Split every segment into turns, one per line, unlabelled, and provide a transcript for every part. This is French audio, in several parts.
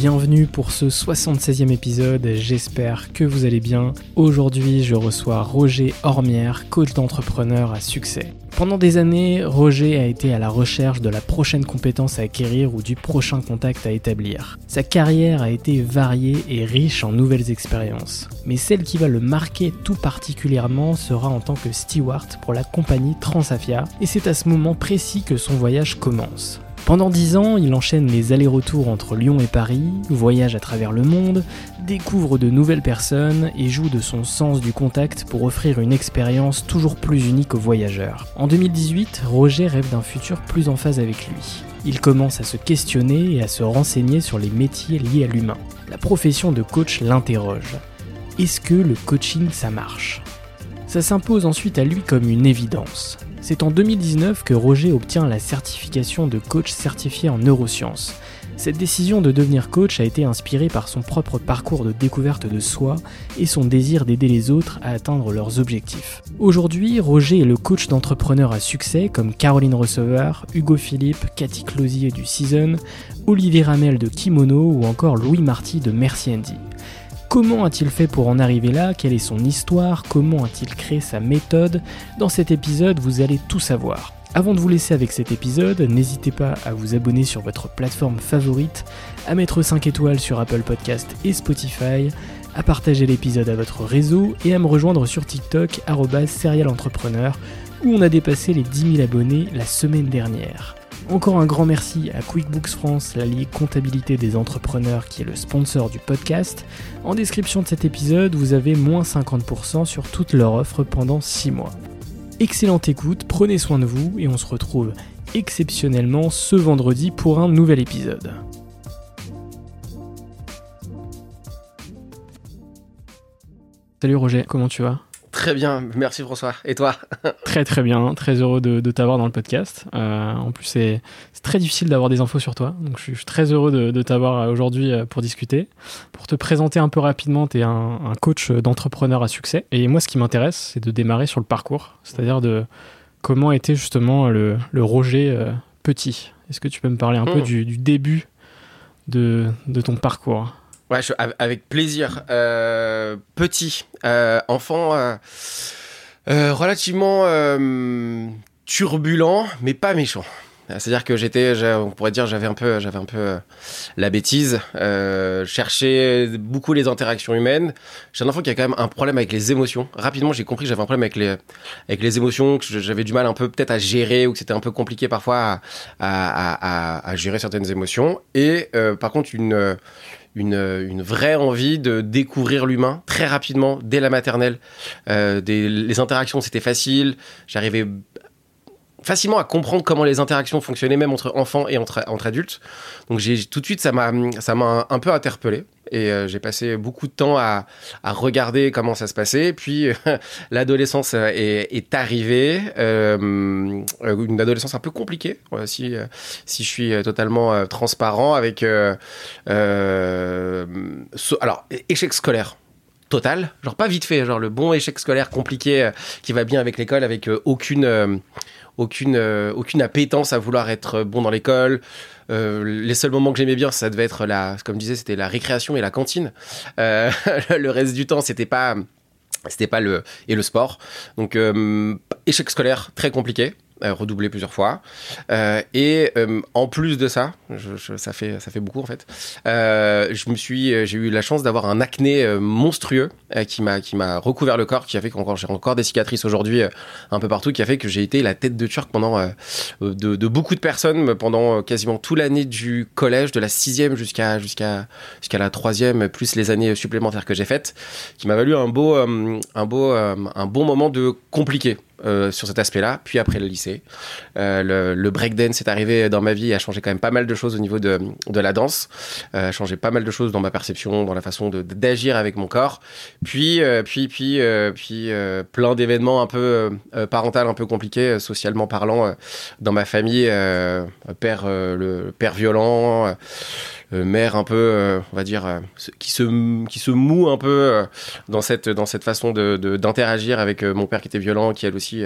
Bienvenue pour ce 76e épisode, j'espère que vous allez bien. Aujourd'hui je reçois Roger Ormière, coach d'entrepreneur à succès. Pendant des années, Roger a été à la recherche de la prochaine compétence à acquérir ou du prochain contact à établir. Sa carrière a été variée et riche en nouvelles expériences. Mais celle qui va le marquer tout particulièrement sera en tant que steward pour la compagnie Transafia, et c'est à ce moment précis que son voyage commence. Pendant dix ans, il enchaîne les allers-retours entre Lyon et Paris, voyage à travers le monde, découvre de nouvelles personnes et joue de son sens du contact pour offrir une expérience toujours plus unique aux voyageurs. En 2018, Roger rêve d'un futur plus en phase avec lui. Il commence à se questionner et à se renseigner sur les métiers liés à l'humain. La profession de coach l'interroge. Est-ce que le coaching ça marche? Ça s'impose ensuite à lui comme une évidence. C'est en 2019 que Roger obtient la certification de coach certifié en neurosciences. Cette décision de devenir coach a été inspirée par son propre parcours de découverte de soi et son désir d'aider les autres à atteindre leurs objectifs. Aujourd'hui, Roger est le coach d'entrepreneurs à succès comme Caroline Receveur, Hugo Philippe, Cathy Closier du Season, Olivier Ramel de Kimono ou encore Louis Marty de Merci Andy. Comment a-t-il fait pour en arriver là? Quelle est son histoire? Comment a-t-il créé sa méthode? Dans cet épisode, vous allez tout savoir. Avant de vous laisser avec cet épisode, n'hésitez pas à vous abonner sur votre plateforme favorite, à mettre 5 étoiles sur Apple Podcast et Spotify, à partager l'épisode à votre réseau et à me rejoindre sur TikTok serialentrepreneur où on a dépassé les 10 000 abonnés la semaine dernière. Encore un grand merci à QuickBooks France, la ligue comptabilité des entrepreneurs qui est le sponsor du podcast. En description de cet épisode, vous avez moins 50% sur toute leur offre pendant 6 mois. Excellente écoute, prenez soin de vous et on se retrouve exceptionnellement ce vendredi pour un nouvel épisode. Salut Roger, comment tu vas?
Très bien, merci François. Et toi?
Très très bien, très heureux de, t'avoir dans le podcast. Euh, en plus, c'est très difficile d'avoir des infos sur toi, donc je suis, très heureux de, t'avoir aujourd'hui euh, pour discuter. Pour te présenter un peu rapidement, tu es un, coach d'entrepreneur à succès. Et moi, ce qui m'intéresse, c'est de démarrer sur le parcours, c'est-à-dire de comment était justement le, Roger euh, petit? Est-ce que tu peux me parler un peu hmm. du, début de ton parcours?
Ouais, avec plaisir. Euh, petit, euh, enfant, euh, euh relativement euh, turbulent, mais pas méchant. C'est-à-dire que j'étais, on pourrait dire, j'avais un peu, j'avais un peu euh, la bêtise. Euh, cherchais beaucoup les interactions humaines. J'ai un enfant qui a quand même un problème avec les émotions. Rapidement, j'ai compris que j'avais un problème avec les, avec les émotions, que j'avais du mal un peu peut-être à gérer ou que c'était un peu compliqué parfois à, à, à, à gérer certaines émotions. Et euh, par contre, une une, une, vraie envie de découvrir l'humain très rapidement dès la maternelle. Euh, les interactions, c'était facile. J'arrivais facilement à comprendre comment les interactions fonctionnaient même entre enfants et entre, entre adultes. Donc j'ai tout de suite ça m'a ça m'a un peu interpellé et euh, j'ai passé beaucoup de temps à, à, regarder comment ça se passait. Puis l'adolescence est, est, arrivée, euh, une adolescence un peu compliquée si si je suis totalement transparent avec alors échec scolaire total, genre pas vite fait, genre le bon échec scolaire compliqué qui va bien avec l'école, avec aucune aucune, euh, aucune appétence à vouloir être bon dans l'école. Euh, les seuls moments que j'aimais bien, ça devait être la, comme disais, c'était la récréation et la cantine. Euh, le reste du temps, c'était pas, c'était pas le et le sport. Donc échec scolaire très compliqué. Euh, redoublé plusieurs fois. Euh, et euh, en plus de ça, ça, fait, ça fait beaucoup en fait, je j'ai eu la chance d'avoir un acné monstrueux qui m'a qui m'a recouvert le corps, qui a fait qu'encore j'ai encore des cicatrices aujourd'hui un peu partout, qui a fait que j'ai été la tête de turc pendant de, de, beaucoup de personnes pendant quasiment toute l'année du collège, de la sixième jusqu'à jusqu'à jusqu'à la troisième, plus les années supplémentaires que j'ai faites, qui m'a valu un beau un beau un bon moment de compliqué euh, sur cet aspect-là, puis après le lycée. Euh, le, le breakdance est arrivé dans ma vie et a changé quand même pas mal de choses au niveau de, de la danse, euh, a changé pas mal de choses dans ma perception, dans la façon d'agir avec mon corps. Puis, euh, puis, puis, euh, puis plein d'événements un peu parentaux, un peu compliqués, socialement parlant, dans ma famille, père, le père violent. Euh, mère un peu, euh, on va dire, euh, qui se qui se moue un peu dans cette dans cette façon de d'interagir avec mon père qui était violent, qui elle aussi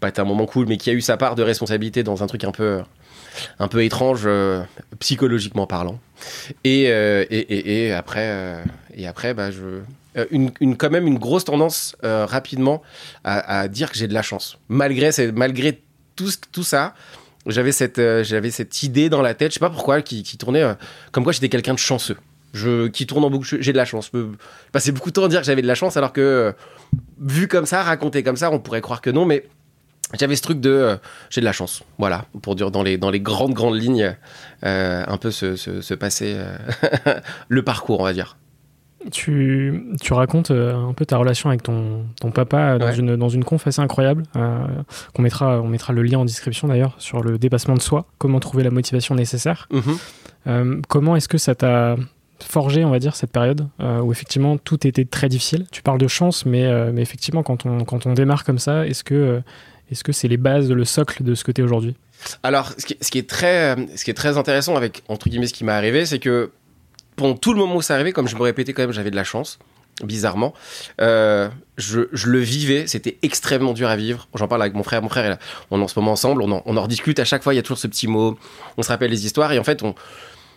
pas été un moment cool, mais qui a eu sa part de responsabilité dans un truc un peu un peu étrange psychologiquement parlant. Et, et, et, après, et après bah, je, une, une, quand même une grosse tendance rapidement à, à, dire que j'ai de la chance. Malgré, malgré tout, tout ça, j'avais cette, euh, j'avais cette idée dans la tête, je sais pas pourquoi, qui, qui tournait euh, comme quoi j'étais quelqu'un de chanceux. Je, qui tourne en boucle, j'ai de la chance. Je passais beaucoup de temps à dire que j'avais de la chance, alors que euh, vu comme ça, raconté comme ça, on pourrait croire que non, mais j'avais ce truc de j'ai de la chance. Voilà, pour dire dans les, dans les grandes, grandes lignes, un peu se, se, se passer le parcours, on va dire.
Tu, tu, racontes euh, un peu ta relation avec ton, ton papa dans, une, dans une conf assez incroyable. Euh, qu'on mettra, on mettra le lien en description d'ailleurs sur le dépassement de soi, comment trouver la motivation nécessaire. Mhm. Euh, comment est-ce que ça t'a forgé, on va dire, cette période où effectivement tout était très difficile? Tu parles de chance, mais, mais effectivement, quand on, quand on démarre comme ça, est-ce que est-ce que c'est les bases, le socle de ce que tu es aujourd'hui?
Alors, ce qui, ce qui, est très, ce qui est très intéressant avec, entre guillemets, ce qui m'est arrivé, c'est que pendant tout le moment où ça arrivait, comme je me répétais quand même, j'avais de la chance, bizarrement. Euh, je, le vivais, c'était extrêmement dur à vivre. J'en parle avec mon frère, mon frère, on est en ce moment ensemble, on en, on en rediscute à chaque fois, il y a toujours ce petit mot, on se rappelle les histoires, et en fait,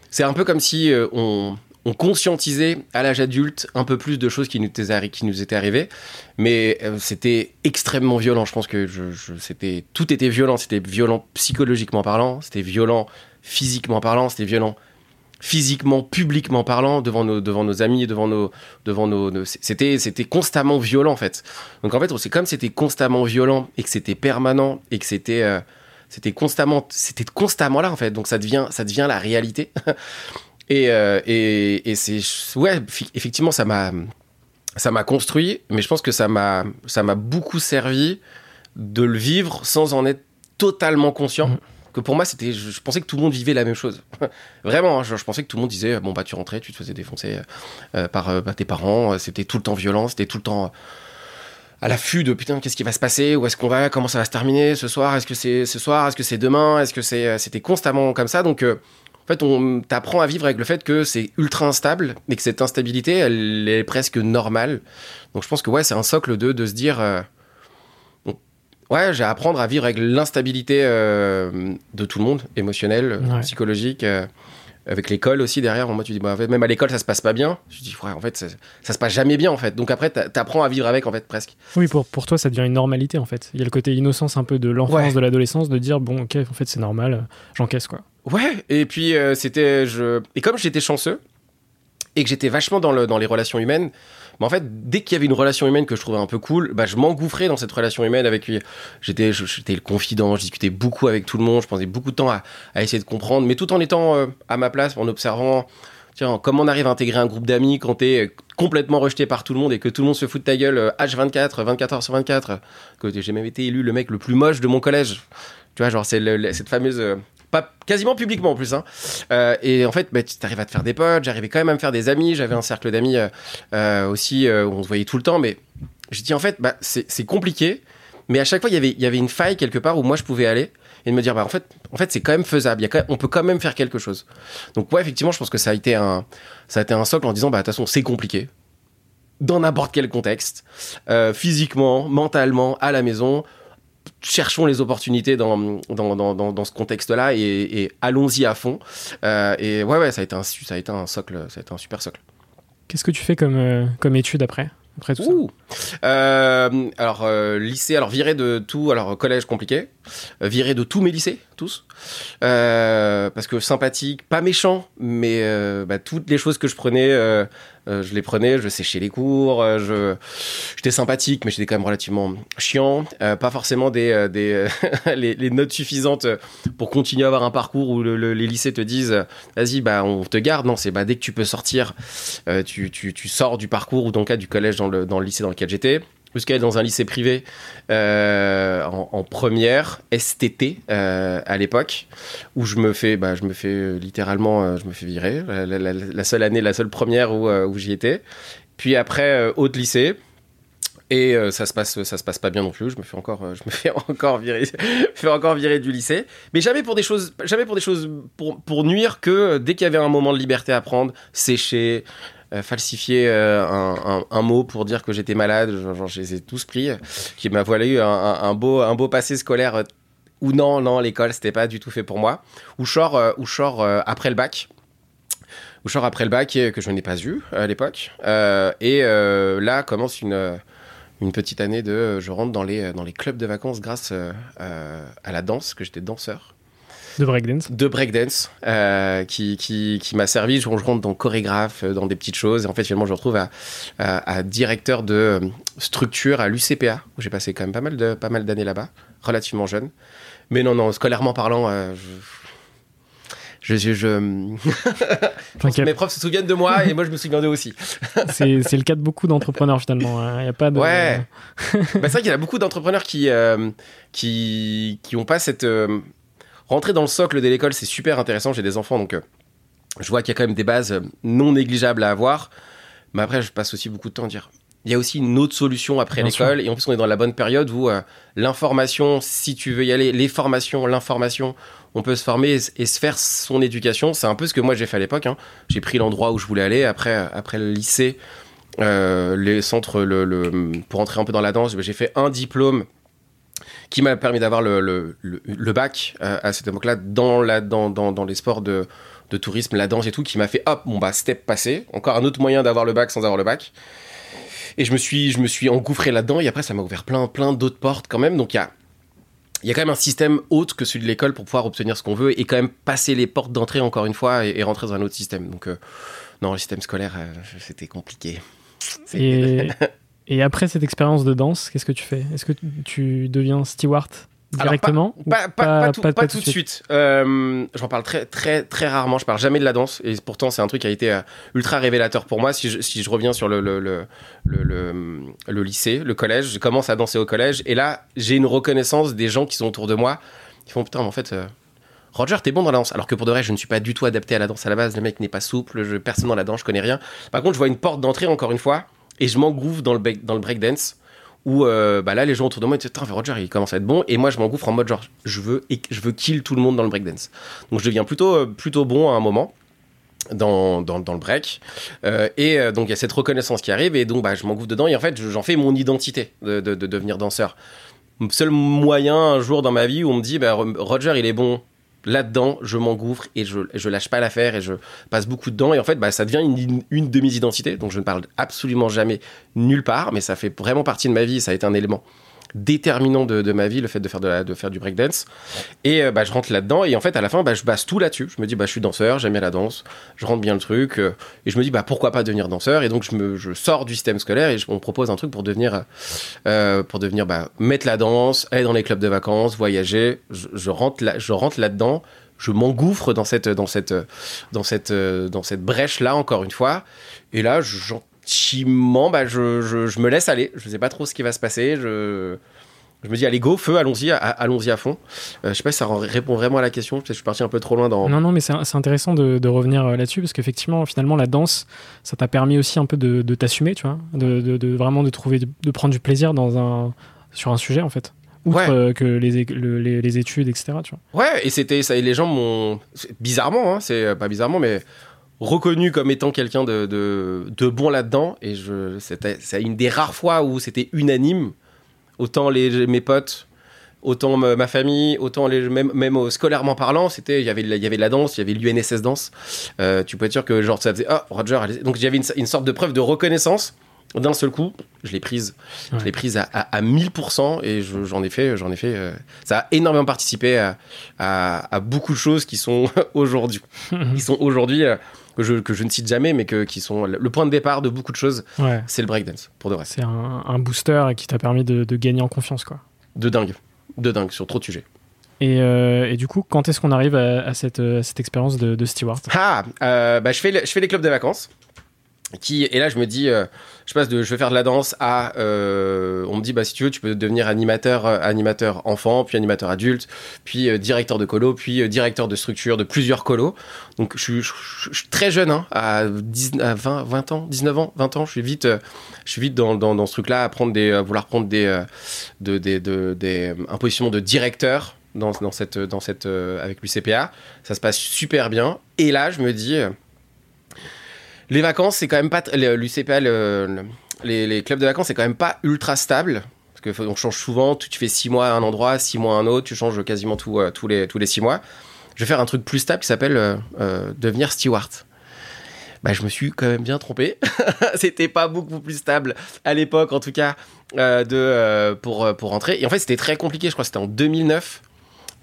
c'est un peu comme si euh, on, on, conscientisait à l'âge adulte un peu plus de choses qui nous, étaient, qui nous étaient arrivées, mais euh, c'était extrêmement violent. Je pense que je, tout était violent, c'était violent psychologiquement parlant, c'était violent physiquement parlant, c'était violent physiquement, publiquement parlant, devant nos, nos amis, devant nos, devant nos, c'était, c'était constamment violent en fait. Donc en fait, c'est comme c'était constamment violent et que c'était permanent et que c'était, euh, c'était constamment, c'était constamment là en fait. Donc ça devient, ça devient la réalité. et, euh, et, et c'est, ouais, effectivement, ça m'a, ça m'a construit, mais je pense que ça m'a, ça m'a beaucoup servi de le vivre sans en être totalement conscient. Mmh que pour moi, c'était, je, pensais que tout le monde vivait la même chose. Vraiment, hein, je, pensais que tout le monde disait, bon, bah, tu rentrais, tu te faisais défoncer euh, par euh, bah, tes parents, euh, c'était tout le temps violent, c'était tout le temps à l'affût de putain, qu'est-ce qui va se passer, où est-ce qu'on va, comment ça va se terminer ce soir, est-ce que c'est ce soir, est-ce que c'est demain, est-ce que c'est, c'était constamment comme ça? Donc, en fait, on t'apprend à vivre avec le fait que c'est ultra instable et que cette instabilité, elle est presque normale. Donc, je pense que ouais, c'est un socle de, de se dire Ouais, j'ai à apprendre à vivre avec l'instabilité euh, de tout le monde, émotionnelle, psychologique. Euh, avec l'école aussi derrière, moi tu dis, bah, même à l'école ça se passe pas bien. Je dis, ouais, en fait, ça, ça, se passe jamais bien en fait. Donc après, t'apprends à vivre avec en fait, presque.
Oui, pour, pour toi, ça devient une normalité en fait. Il y a le côté innocence un peu de l'enfance, de l'adolescence, de dire, bon, ok, en fait, c'est normal, j'encaisse quoi.
Ouais, et puis euh, c'était. Je... Et comme j'étais chanceux, et que j'étais vachement dans, le, dans les relations humaines, mais en fait, dès qu'il y avait une relation humaine que je trouvais un peu cool, bah, je m'engouffrais dans cette relation humaine avec lui. J'étais, j'étais le confident, je discutais beaucoup avec tout le monde, je passais beaucoup de temps à, à essayer de comprendre, mais tout en étant euh, à ma place, en observant, tiens, comment on arrive à intégrer un groupe d'amis quand t'es euh, complètement rejeté par tout le monde et que tout le monde se fout de ta gueule H24, euh, 24 heures sur 24, que j'ai même été élu le mec le plus moche de mon collège Tu vois, genre, c'est cette fameuse. Euh, pas, quasiment publiquement en plus. Hein. Euh, et en fait, bah, tu arrives à te faire des potes. J'arrivais quand même à me faire des amis. J'avais un cercle d'amis aussi où on se voyait tout le temps. Mais je dis en fait, bah, c'est compliqué. Mais à chaque fois, y il y avait une faille quelque part où moi je pouvais aller et de me dire bah en fait en fait c'est quand même faisable y a on peut quand même faire quelque chose donc ouais effectivement je pense que ça a été un ça a été un socle en disant bah de toute façon c'est compliqué dans n'importe quel contexte, euh, physiquement, mentalement, à la maison. Cherchons les opportunités dans, dans, dans, dans ce contexte-là et, allons-y à fond. Euh, et ouais, ouais, ça a été un, ça a été un socle, ça a été un super socle.
Qu'est-ce que tu fais comme, euh, comme étude après après tout
ça Alors, lycée, alors viré de tout, alors collège compliqué, viré de tous mes lycées, tous, parce que sympathique, pas méchant, mais bah, toutes les choses que je prenais euh, je les prenais, je séchais les cours, euh, je j'étais sympathique, mais j'étais quand même relativement chiant. Euh, pas forcément des, des les, notes suffisantes pour continuer à avoir un parcours où les lycées te disent vas-y bah on te garde. Non, c'est bah dès que tu peux sortir, tu, tu, tu, sors du parcours ou dans le cas du collège dans le, dans le lycée dans lequel j'étais être dans un lycée privé euh, en, première STT euh, à l'époque où je me fais bah, je me fais euh, littéralement je me fais virer. La, seule année la seule première où, j'y étais. Puis après haute lycée. Et ça se passe ça se passe pas bien non plus. Je me fais encore je me fais encore virer fais encore virer du lycée. Mais jamais pour des choses jamais pour des choses pour, pour nuire que dès qu'il y avait un moment de liberté à prendre sécher euh, falsifier euh, un, mot pour dire que j'étais malade, genre, je les ai tous pris, qui m'a voilé un, un, beau, passé scolaire euh, ou non, non, l'école, c'était pas du tout fait pour moi. Ou sors, ou sors après le bac. Ou sors après le bac que je n'ai pas eu à l'époque. et là commence une, petite année de. Je rentre dans les clubs de vacances grâce à la danse, que j'étais danseur.
De breakdance
De breakdance, euh, qui, qui, qui m'a servi. Je, rentre dans chorégraphe, euh, dans des petites choses. Et en fait, finalement, je me retrouve à, à, directeur de euh, structure à l'UCPA, où j'ai passé quand même pas mal, de, pas mal d'années là-bas, relativement jeune. Mais non, non, scolairement parlant, je, je, je, mes profs se souviennent de moi et moi je me souviens d'eux aussi.
c'est, le cas de beaucoup d'entrepreneurs finalement. Il hein. a pas de.
Ouais. bah, c'est vrai qu'il y a beaucoup d'entrepreneurs qui, qui, qui ont pas cette, rentrer dans le socle de l'école, c'est super intéressant. J'ai des enfants, donc euh, je vois qu'il y a quand même des bases euh, non négligeables à avoir. Mais après, je passe aussi beaucoup de temps à dire. Il y a aussi une autre solution après l'école. Et en plus, on est dans la bonne période où euh, l'information, si tu veux y aller, les formations, l'information, on peut se former et, se faire son éducation. C'est un peu ce que moi j'ai fait à l'époque. Hein. J'ai pris l'endroit où je voulais aller. Après, après le lycée, les centres, le, pour entrer un peu dans la danse, j'ai fait un diplôme qui m'a permis d'avoir le, le, le, bac euh, à cette époque-là dans, la, dans, dans, dans, les sports de, de, tourisme, la danse et tout, qui m'a fait hop, bon bah step passé, encore un autre moyen d'avoir le bac sans avoir le bac. Et je me suis, je me suis engouffré là-dedans et après ça m'a ouvert plein, plein d'autres portes quand même. Donc il y a, il y a quand même un système autre que celui de l'école pour pouvoir obtenir ce qu'on veut et quand même passer les portes d'entrée encore une fois et, rentrer dans un autre système. Donc euh, non, le système scolaire, euh, c'était compliqué.
Et Et après cette expérience de danse, qu'est-ce que tu fais? Est-ce que tu deviens steward directement
pas, pas, tout, pas, tout, de suite? Euh, j'en parle très, très, très rarement. Je parle jamais de la danse. Et pourtant, c'est un truc qui a été euh, ultra révélateur pour moi. Si je, si je reviens sur le, le, le, le, lycée, le collège, je commence à danser au collège. Et là, j'ai une reconnaissance des gens qui sont autour de moi. Ils font putain, mais en fait. Euh, Roger, t'es bon dans la danse. Alors que pour de vrai, je ne suis pas du tout adapté à la danse à la base. Le mec n'est pas souple, je, personne dans la danse, je connais rien. Par contre, je vois une porte d'entrée, encore une fois, et je m'engouffre dans le, dans le breakdance où euh, bah là les gens autour de moi disent Roger il commence à être bon. Et moi je m'engouffre en mode genre je veux je veux kill tout le monde dans le breakdance. Donc je deviens plutôt euh, plutôt bon à un moment dans, dans, dans le break. Euh, et donc il y a cette reconnaissance qui arrive et donc bah, je m'engouffre dedans et en fait j'en fais mon identité de, de, de, devenir danseur. Seul moyen un jour dans ma vie où on me dit bah, Roger il est bon là-dedans, je m'engouffre et je, je lâche pas l'affaire et je passe beaucoup de temps. Et en fait, bah, ça devient une, une de mes identités. Donc, je ne parle absolument jamais nulle part, mais ça fait vraiment partie de ma vie. Ça a été un élément déterminant de, ma vie, le fait de faire, de, faire du breakdance. Et euh, bah, je rentre là-dedans, et en fait, à la fin, bah, je base tout là-dessus. Je me dis, bah, je suis danseur, j'aime la danse, je rentre bien le truc, euh, et je me dis, bah, pourquoi pas devenir danseur? Et donc, je, me, je sors du système scolaire et je, on me propose un truc pour devenir, euh, pour devenir bah, mettre la danse, aller dans les clubs de vacances, voyager. Je, je rentre là-dedans je m'engouffre dans cette dans cette dans cette dans cette brèche là encore une fois et là gentiment, bah, je, je, je, me laisse aller. Je sais pas trop ce qui va se passer. Je, Je me dis, allez, go, feu, allons-y, allons-y à fond. Euh, je sais pas si ça répond vraiment à la question. Je suis parti un peu trop loin dans.
Non, non, mais c'est intéressant de, revenir euh, là-dessus parce qu'effectivement, finalement, la danse, ça t'a permis aussi un peu de, t'assumer, tu vois, de, vraiment de trouver, de prendre du plaisir dans un, sur un sujet, en fait. Outre euh, que les, les, études, etc. Tu vois.
Ouais, et c'était ça. Et les gens m'ont. Bizarrement, hein, c'est pas bizarrement, mais reconnu comme étant quelqu'un de, de, bon là-dedans. Et c'est une des rares fois où c'était unanime autant les, mes potes, autant ma, famille, autant les, même, même scolairement parlant, c'était il y avait il y avait de la danse, il y avait l'UNSS danse. Euh, tu peux être sûr que genre ça faisait ah Roger, donc j'avais une, sorte de preuve de reconnaissance d'un seul coup, je l'ai prise, je l'ai prise à, à, 1000% et j'en ai fait, j'en ai fait. Euh, ça a énormément participé à, à beaucoup de choses qui sont aujourd'hui, qui sont aujourd'hui euh, que je, que je ne cite jamais, mais que, qui sont le point de départ de beaucoup de choses. C'est le breakdance, pour de vrai.
C'est un, booster qui t'a permis de, gagner en confiance, quoi.
De dingue. De dingue, sur trop de sujets.
Et, euh, et, du coup, quand est-ce qu'on arrive à, cette, cette, expérience de, de steward
Ah, euh, bah, je, fais je fais les clubs de vacances. Qui, et là, je me dis, euh, je passe de je vais faire de la danse à. Euh, on me dit, bah, si tu veux, tu peux devenir animateur, euh, animateur enfant, puis animateur adulte, puis directeur de colo, puis directeur de structure de plusieurs colos. Donc, je, suis très jeune, hein, à, 20, 20 ans, 19 ans, 20 ans. Je suis vite, je suis vite dans, dans, dans ce truc-là, à, prendre des, vouloir prendre des, de, des, de, des, un positionnement de directeur dans, dans cette, dans cette, avec l'UCPA. Ça se passe super bien. Et là, je me dis les vacances, c'est quand même pas. L'UCPA, les, les, clubs de vacances, c'est quand même pas ultra stable. Parce qu'on change souvent. Tu, fais six mois à un endroit, six mois à un autre. Tu changes quasiment euh, tous, les, six mois. Je vais faire un truc plus stable qui s'appelle euh, euh, devenir steward. Bah, je me suis quand même bien trompé. c'était pas beaucoup plus stable à l'époque, en tout cas, de, pour, pour rentrer. Et en fait, c'était très compliqué. Je crois que c'était en 2009.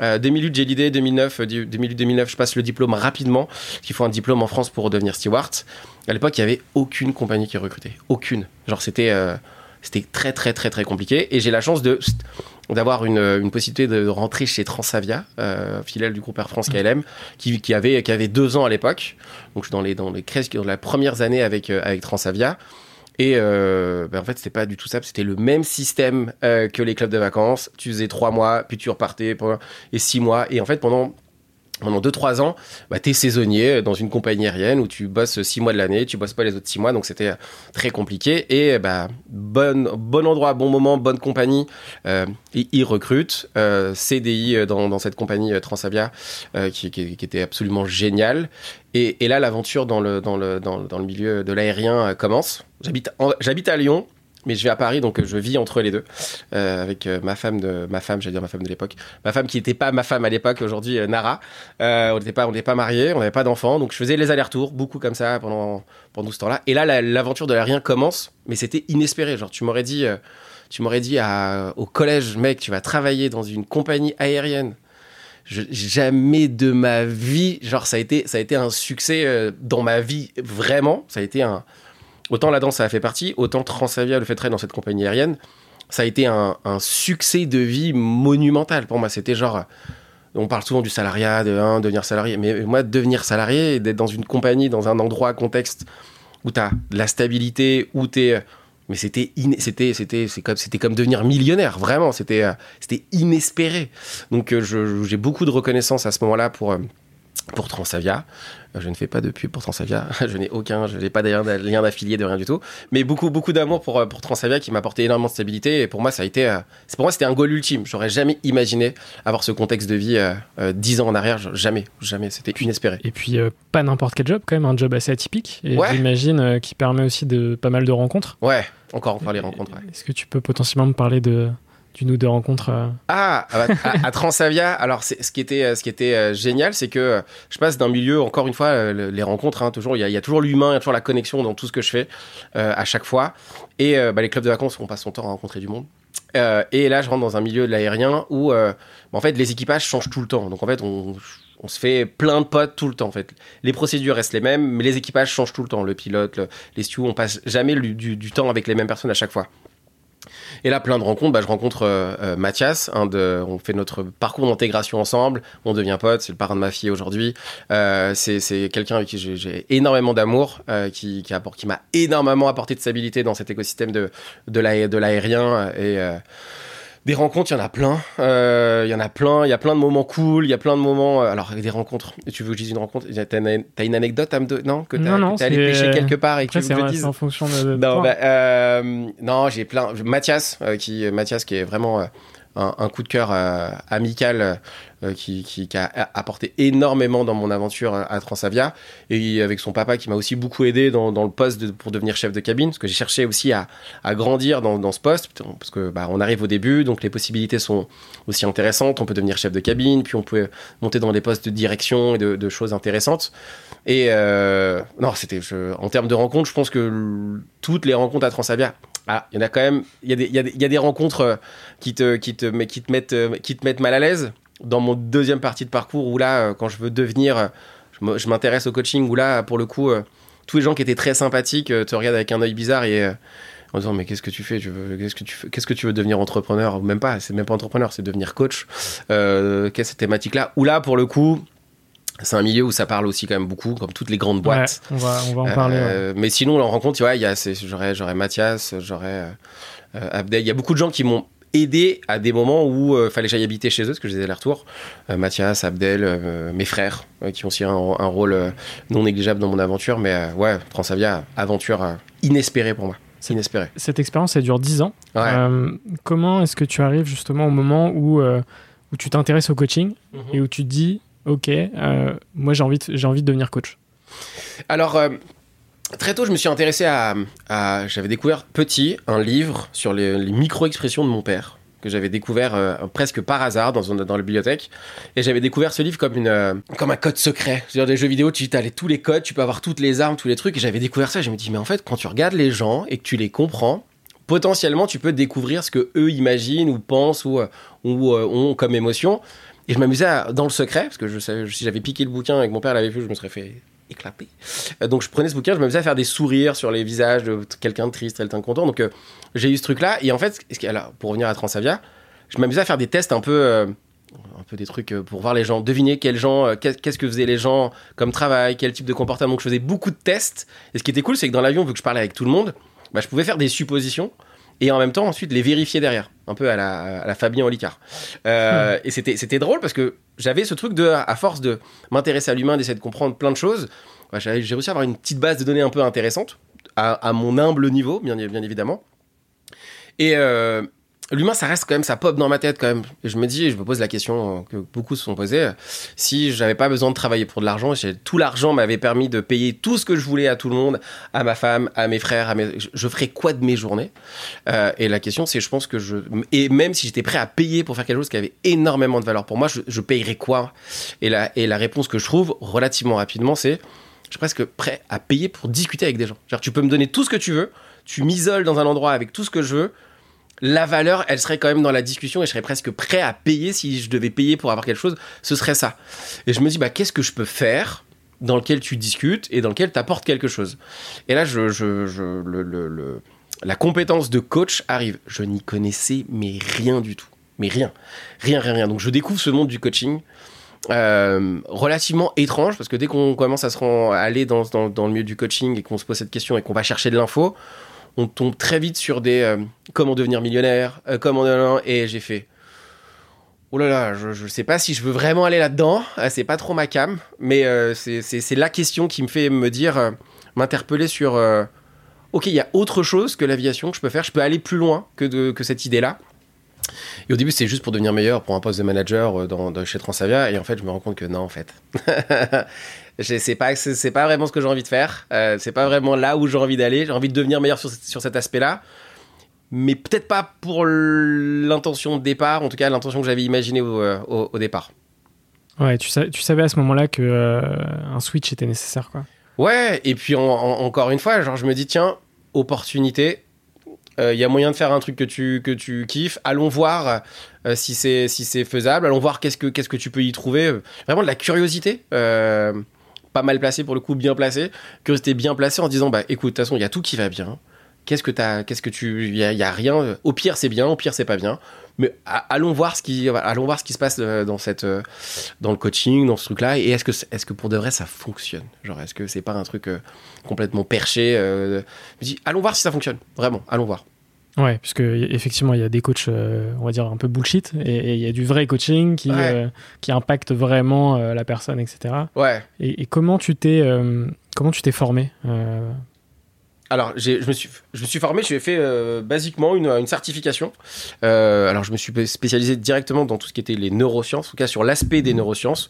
2008, j'ai l'idée, 2009, 2008-2009, je passe le diplôme rapidement, qu'il faut un diplôme en France pour devenir steward. À l'époque, il n'y avait aucune compagnie qui recrutait. Aucune. Genre, c'était euh, c'était très, très, très, très compliqué. Et j'ai la chance de d'avoir une, une, possibilité de rentrer chez Transavia, euh, filiale du groupe Air France KLM, qui, qui, avait, qui avait deux ans à l'époque. Donc, je suis dans les, dans les, dans les premières années avec, euh, avec Transavia. Et euh, ben en fait, c'était pas du tout ça. C'était le même système que les clubs de vacances. Tu faisais trois mois, puis tu repartais pendant, et six mois. Et en fait, pendant pendant 2-3 ans, bah, tu es saisonnier dans une compagnie aérienne où tu bosses 6 mois de l'année, tu bosses pas les autres 6 mois, donc c'était très compliqué. Et bah, bon, bon endroit, bon moment, bonne compagnie, euh, ils recrutent. Euh, CDI euh, dans, cette compagnie euh, Transavia euh, qui, était absolument génial. Et, et là, l'aventure dans le, dans, le, dans, dans le milieu de l'aérien commence. J'habite à Lyon, mais je vais à Paris, donc je vis entre les deux euh, avec euh, ma femme de ma femme, j'allais dire ma femme de l'époque, ma femme qui n'était pas ma femme à l'époque, aujourd'hui euh, Nara. on n'était pas on n'était pas mariés, on n'avait pas d'enfants, donc je faisais les allers-retours beaucoup comme ça pendant pendant ce temps-là. Et là, l'aventure de l'aérien commence, mais c'était inespéré. Genre, tu m'aurais dit, tu m'aurais dit au collège, mec, tu vas travailler dans une compagnie aérienne. jamais de ma vie, genre ça a été ça a été un succès dans ma vie vraiment. Ça a été un autant la danse, ça a fait partie, autant Transavia, le fait de dans cette compagnie aérienne, ça a été un, succès de vie monumental pour moi. C'était genre, on parle souvent du salariat, de hein, devenir salarié, mais moi, devenir salarié, d'être dans une compagnie, dans un endroit, contexte où tu as de la stabilité, où tu es. Mais c'était c'était c'était comme c'était comme devenir millionnaire vraiment c'était c'était inespéré donc euh, j'ai beaucoup de reconnaissance à ce moment-là pour euh, pour Transavia. Je ne fais pas de pub pour Transavia. Je n'ai aucun, je n'ai pas d'ailleurs lien d'affilié de rien du tout. Mais beaucoup, beaucoup d'amour pour, euh, pour Transavia qui m'a apporté énormément de stabilité. Et pour moi, ça a été, euh, c'est pour moi, c'était un goal ultime. J'aurais jamais imaginé avoir ce contexte de vie euh, dix ans en arrière. Jamais, jamais. C'était inespéré.
Et puis, pas n'importe quel job, quand même, un job assez atypique. Et j'imagine qui permet aussi de pas mal de rencontres.
Ouais, encore, encore les rencontres.
Est-ce que tu peux potentiellement me parler de, d'une ou deux rencontres euh.
Ah, ah bah, à, Transavia, alors ce qui était, euh, ce qui était euh, génial, c'est que je passe d'un milieu, encore une fois, les rencontres, hein, toujours, il y, a toujours l'humain, il y a toujours la connexion dans tout ce que je fais à chaque fois. Et bah, les clubs de vacances, on passe son temps à rencontrer du monde. et là, je rentre dans un milieu de l'aérien où, bah, en fait, les équipages changent tout le temps. Donc, en fait, on, se fait plein de potes tout le temps. En fait, les procédures restent les mêmes, mais les équipages changent tout le temps. Le pilote, les stewards, on passe jamais du temps avec les mêmes personnes à chaque fois. Et là, plein de rencontres. Bah, je rencontre euh, euh, Mathias. On fait notre parcours d'intégration ensemble. On devient pote. C'est le parrain de ma fille aujourd'hui. Euh, c'est quelqu'un avec qui j'ai énormément d'amour, qui, qui, qui m'a énormément apporté de stabilité dans cet écosystème de, de l'aérien. Et Des rencontres, il y en a plein. Euh, Il y en a plein. Il y a plein de moments cool. Il y a plein de moments. euh, Alors, des rencontres. Tu veux que je dise une rencontre? T'as une, anecdote à me donner Non? Que t'es allé pêcher quelque part et que tu
c'est
veux que je
vrai,
dise?
c'est en fonction de.
non, bah, euh, non, j'ai plein. Mathias, euh, qui, Mathias, qui est vraiment un, coup de cœur euh, amical, euh, qui, a apporté énormément dans mon aventure euh, à Transavia, et avec son papa qui m'a aussi beaucoup aidé dans, le poste pour devenir chef de cabine, parce que j'ai cherché aussi à, grandir dans, ce poste, parce que bah, on arrive au début, donc les possibilités sont aussi intéressantes. On peut devenir chef de cabine, puis on peut monter dans des postes de direction et de, choses intéressantes. Et non, c'était en termes de rencontres, je pense que toutes les rencontres à Transavia, ah, il y en a quand même, il y a des, rencontres euh, qui te, qui te, mais qui te mettent, euh, qui te mal à l'aise. Dans mon deuxième partie de parcours, où là, euh, quand je veux devenir, je m'intéresse au coaching, où là, pour le coup, tous les gens qui étaient très sympathiques te regardent avec un œil bizarre et en disant mais qu'est-ce que tu fais? Tu veux- Qu'est-ce que tu Qu'est-ce que tu veux devenir entrepreneur? Ou même pas, c'est même pas entrepreneur, c'est devenir coach. Euh, Qu'est-ce cette thématique-là? Où là, pour le coup, c'est un milieu où ça parle aussi quand même beaucoup, comme toutes les grandes boîtes.
Ouais, on va, on va en parler. ouais.
Euh, Mais sinon, on rencontre, y a, c'est- j'aurais, j'aurais Mathias, j'aurais euh, euh, Abdel. Il y a beaucoup de gens qui m'ont aidé à des moments où il fallait que j'aille habiter chez eux, parce que je les retours. Euh, Mathias, Abdel, euh, mes frères, euh, qui ont aussi un, un rôle euh, non négligeable dans mon aventure. Mais euh, ouais, Transavia, aventure euh, inespérée pour moi. C'est inespéré.
Cette expérience, elle dure 10 ans.
Ouais.
Euh, comment est-ce que tu arrives justement au moment où, euh, où tu t'intéresses au coaching et où tu te dis, OK, euh, moi j'ai envie, de, j'ai envie de devenir coach
Alors, euh, très tôt, je me suis intéressé à. j'avais découvert petit un livre sur les, micro-expressions de mon père que j'avais découvert euh, presque par hasard dans, dans la bibliothèque. Et j'avais découvert ce livre comme, une, comme un code secret. C'est-à-dire des jeux vidéo, tu as tous les codes, tu peux avoir toutes les armes, tous les trucs. Et j'avais découvert ça. Et je me dis, mais en fait, quand tu regardes les gens et que tu les comprends, potentiellement, tu peux découvrir ce que eux imaginent ou pensent ou, ou ont comme émotion. Et je m'amusais dans le secret, parce que je si j'avais piqué le bouquin et que mon père l'avait vu, je me serais fait éclater. Euh, Donc je prenais ce bouquin, je m'amusais à faire des sourires sur les visages de quelqu'un de triste, quelqu'un de content. Donc euh, j'ai eu ce truc-là. Et en fait, alors, pour revenir à Transavia, je m'amusais à faire des tests un peu, euh, un peu des trucs pour voir les gens, deviner quels gens, qu'est- qu'est-ce que faisaient les gens comme travail, quel type de comportement. Donc je faisais beaucoup de tests. Et ce qui était cool, c'est que dans l'avion, vu que je parlais avec tout le monde, bah, je pouvais faire des suppositions et en même temps ensuite les vérifier derrière, un peu à la, à la Fabien Olicard. Euh, Et c'était c'était drôle parce que j'avais ce truc de, à force de m'intéresser à l'humain, d'essayer de comprendre plein de choses, bah, j'ai réussi à avoir une petite base de données un peu intéressante, à, à mon humble niveau, bien, bien évidemment. Et euh, l'humain, ça reste quand même, ça pop dans ma tête quand même. Et je me dis, je me pose la question euh, que beaucoup se sont posées, euh, si j'avais pas besoin de travailler pour de l'argent, tout l'argent m'avait permis de payer tout ce que je voulais à tout le monde, à ma femme, à mes frères, à mes... je, ferais quoi de mes journées Euh, Et la question, c'est, je pense que je... Et même si j'étais prêt à payer pour faire quelque chose qui avait énormément de valeur pour moi, je, je payerais quoi? Et la, et la réponse que je trouve relativement rapidement, c'est, je suis presque prêt à payer pour discuter avec des gens. Genre, tu peux me donner tout ce que tu veux, tu m'isoles dans un endroit avec tout ce que je veux, la valeur, elle serait quand même dans la discussion et je serais presque prêt à payer si je devais payer pour avoir quelque chose, ce serait ça. Et je me dis, bah, qu'est-ce que je peux faire dans lequel tu discutes et dans lequel tu apportes quelque chose? Et là, je, le, la compétence de coach arrive. Je n'y connaissais mais rien du tout. Mais rien. Rien, rien, rien. Donc je découvre ce monde du coaching. euh, relativement étrange parce que dès qu'on commence à se aller dans le milieu du coaching et qu'on se pose cette question et qu'on va chercher de l'info, on tombe très vite sur des euh, comment devenir millionnaire, euh, comment et j'ai fait oh là là, je, je sais pas si je veux vraiment aller là-dedans, euh, c'est pas trop ma cam, mais c'est- la question qui me fait me dire, m'interpeller sur ok, il y a autre chose que l'aviation que je peux faire, je peux aller plus loin que, cette idée-là. Et au début, c'est juste pour devenir meilleur pour un poste de manager dans- chez Transavia. Et en fait, je me rends compte que non, en fait. C'est pas, c'est pas vraiment ce que j'ai envie de faire. Euh, c'est pas vraiment là où j'ai envie d'aller. J'ai envie de devenir meilleur sur, cet- sur cet aspect-là. Mais peut-être pas pour l'intention de départ, en tout cas l'intention que j'avais imaginée au, euh, au- au départ.
Ouais, tu, sa- tu savais à ce moment-là que euh, un switch était nécessaire, quoi.
Ouais, et puis en- en- encore une fois, genre je me dis, tiens, opportunité, il y a moyen de faire un truc que tu, que tu kiffes, allons voir euh, si c'est si c'est faisable, allons voir qu'est-ce que, qu'est-ce que tu peux y trouver. Vraiment de la curiosité, euh, pas mal placée pour le coup, bien placée, curiosité bien placée en disant, bah écoute, de toute façon, il y a tout qui va bien. Qu'est-ce que t'as, qu'est-ce que tu, il y, a- rien. Au pire c'est bien, au pire c'est pas bien. Mais allons voir ce qui, allons voir ce qui se passe euh, dans cette, euh, dans le coaching, dans ce truc-là. Et est-ce que, est-ce que pour de vrai ça fonctionne? Genre, est-ce que c'est pas un truc euh, complètement perché Je dis, allons voir si ça fonctionne. Vraiment, allons voir.
Ouais, puisque effectivement, il y a des coachs, euh, on va dire, un peu bullshit, et il y a du vrai coaching qui,
Ouais.
euh, qui impacte vraiment euh, la personne, etc.
Ouais.
Et, et comment tu t'es comment tu t'es formé
Alors, j'ai- je me suis, je me suis formé, j'ai fait euh, basiquement une, une certification. Euh, alors, je me suis spécialisé directement dans tout ce qui était les neurosciences, en tout cas sur l'aspect des neurosciences,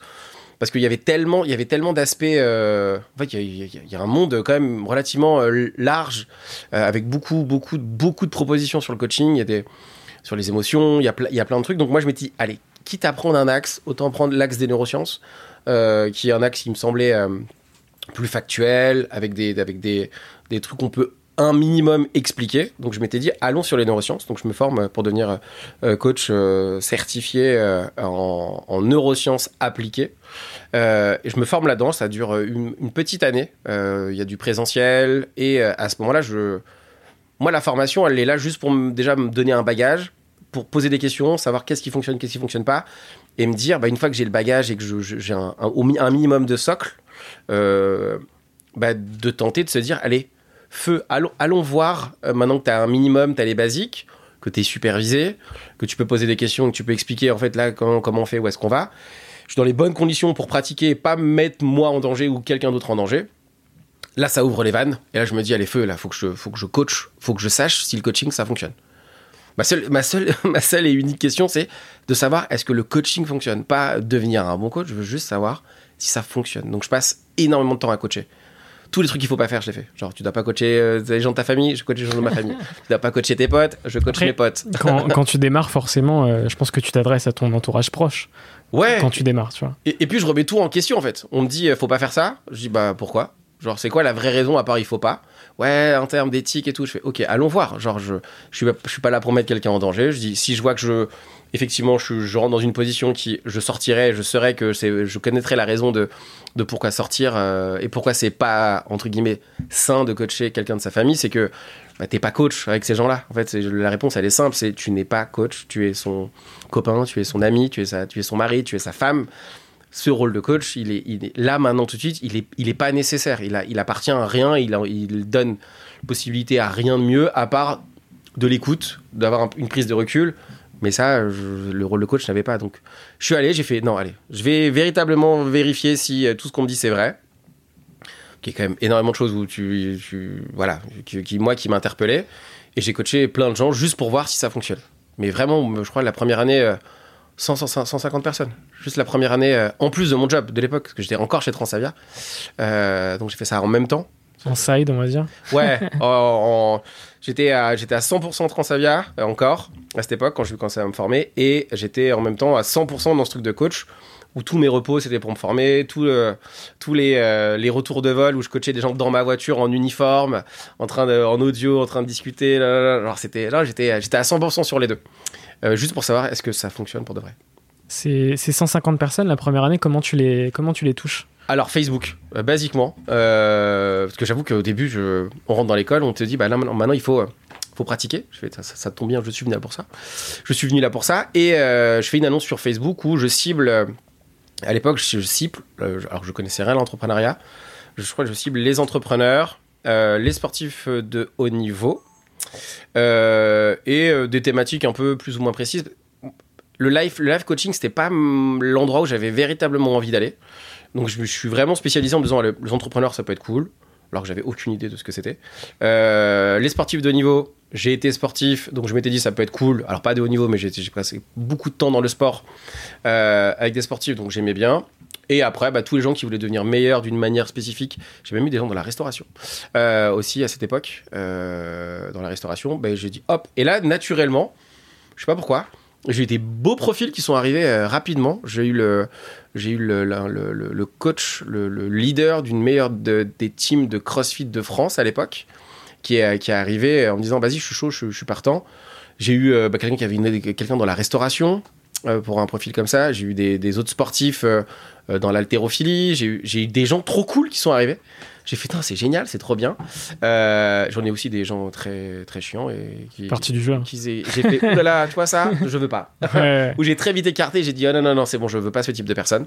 parce qu'il y avait tellement, il y avait tellement d'aspects. euh, en fait, il y, a- un monde quand même relativement euh, large, euh, avec beaucoup, beaucoup, beaucoup de propositions sur le coaching. Sur les émotions, il y a, plein de trucs. Donc moi, je m'étais dit, allez, quitte à prendre un axe, autant prendre l'axe des neurosciences, qui est un axe qui me semblait plus factuel, avec des, avec des, des trucs qu'on peut un minimum expliquer. Donc je m'étais dit, allons sur les neurosciences. Donc je me forme pour devenir euh, coach euh, certifié euh, en, en neurosciences appliquées. Et je me forme là-dedans, ça dure une, petite année. Il y a du présentiel et à ce moment-là, je... moi la formation, elle est là juste pour déjà me donner un bagage, pour poser des questions, savoir qu'est-ce qui fonctionne, qu'est-ce qui fonctionne pas, et me dire, bah, une fois que j'ai le bagage et que j'ai un, minimum de socle, bah, de tenter de se dire, allez, feu, allons, allons voir, euh, maintenant que tu as un minimum, tu as les basiques, que tu es supervisé, que tu peux poser des questions, que tu peux expliquer en fait là comment, on fait, où est-ce qu'on va. Je suis dans les bonnes conditions pour pratiquer et pas mettre moi en danger ou quelqu'un d'autre en danger. Là, ça ouvre les vannes. Et là, je me dis, allez, feu, là, faut que je, faut que je coach, faut que je sache si le coaching, ça fonctionne. Ma seule, ma seule, ma seule et unique question, c'est de savoir est-ce que le coaching fonctionne? Pas devenir un bon coach, je veux juste savoir si ça fonctionne. Donc, je passe énormément de temps à coacher. Tous les trucs qu'il faut pas faire, je les fais. Genre, tu dois pas coacher euh, les gens de ta famille, je coach les gens de ma famille. tu dois pas coacher tes potes, je coach
Après,
mes potes.
quand, quand tu démarres, forcément, euh, je pense que tu t'adresses à ton entourage proche
Ouais.
quand tu démarres, tu vois.
Et, et puis je remets tout en question en fait. On me dit euh, faut pas faire ça. Je dis bah pourquoi? Genre c'est quoi la vraie raison à part il faut pas? Ouais en termes d'éthique et tout. Je fais ok allons voir. Genre je je suis pas, là pour mettre quelqu'un en danger. Je dis si je vois que je effectivement je, rentre dans une position qui je sortirais, je saurais que je connaîtrais la raison de de pourquoi sortir euh, et pourquoi c'est pas entre guillemets sain de coacher quelqu'un de sa famille. C'est que bah, t'es pas coach avec ces gens-là. En fait la réponse elle est simple. C'est tu n'es pas coach. Tu es son copain, tu es son ami, tu es sa, tu es son mari, tu es sa femme ce rôle de coach, il est, là maintenant tout de suite, il est, il est pas nécessaire. Il, appartient à rien, il, a- il donne possibilité à rien de mieux à part de l'écoute, d'avoir un- une prise de recul. Mais ça, le rôle de coach, je n'avais pas. Donc, je suis allé, j'ai fait, non, allez, je vais véritablement vérifier si euh, tout ce qu'on me dit c'est vrai. Qui est quand même énormément de choses où tu, tu- voilà, qui, qui- moi qui m'interpellait. Et j'ai coaché plein de gens juste pour voir si ça fonctionne. Mais vraiment, je crois, la première année, euh, 100, 100, 150 personnes. Juste la première année, euh, en plus de mon job de l'époque, parce que j'étais encore chez Transavia. Euh, donc j'ai fait ça en même temps.
En side, on va dire.
Ouais, j'étais à, j'étais à 100% Transavia euh, encore à cette époque quand je commençais à me former. Et j'étais en même temps à 100% dans ce truc de coach où tous mes repos c'était pour me former, tout, tous les, euh, les retours de vol où je coachais des gens dans ma voiture en uniforme, en, train de, en audio, en train de discuter. Là, là, là. Alors c'était, là j'étais, j'étais à 100% sur les deux. Euh, juste pour savoir est-ce que ça fonctionne pour de vrai?
Ces, ces 150 personnes, la première année, comment tu les, comment tu les touches?
Alors Facebook, euh, basiquement, euh, parce que j'avoue qu'au début, je, on rentre dans l'école, on te dit, bah là maintenant, il faut, euh, faut pratiquer. Je fais, ça, ça, ça tombe bien, je suis venu là pour ça. Je suis venu là pour ça, et je fais une annonce sur Facebook où je cible, à l'époque, je, je cible, alors je connaissais rien à l'entrepreneuriat, je crois que je cible les entrepreneurs, les sportifs de haut niveau, et euh, des thématiques un peu plus ou moins précises. Le life, le life coaching, c'était pas l'endroit où j'avais véritablement envie d'aller. Donc je me suis vraiment spécialisé en disant le- les entrepreneurs ça peut être cool, alors que j'avais aucune idée de ce que c'était. Euh, les sportifs de niveau, j'ai été sportif, donc je m'étais dit ça peut être cool. Alors pas de haut niveau, mais j'ai passé beaucoup de temps dans le sport euh, avec des sportifs, donc j'aimais bien. Et après, bah, tous les gens qui voulaient devenir meilleurs d'une manière spécifique. J'ai même eu des gens dans la restauration euh, aussi à cette époque, euh, dans la restauration. Bah, j'ai dit hop. Et là, naturellement, je sais pas pourquoi, j'ai eu des beaux profils qui sont arrivés euh, rapidement. J'ai eu le, coach, le, le leader d'une meilleure de- des teams de CrossFit de France à l'époque, qui est, qui est arrivé en me disant vas-y, je suis chaud, je, suis partant. J'ai eu bah, quelqu'un qui avait quelqu'un dans la restauration pour un profil comme ça. J'ai eu des, des autres sportifs euh, euh, dans l'haltérophilie. J'ai eu, des gens trop cool qui sont arrivés. J'ai fait, c'est génial, c'est trop bien. Euh, J'en ai aussi des gens très, très chiants et qui.
Partie du jeu. hein.
j'ai fait, oulala, tu vois ça, je veux pas
Ouais.
où j'ai très vite écarté. J'ai dit, oh non, non, non, c'est bon, je veux pas ce type de personne.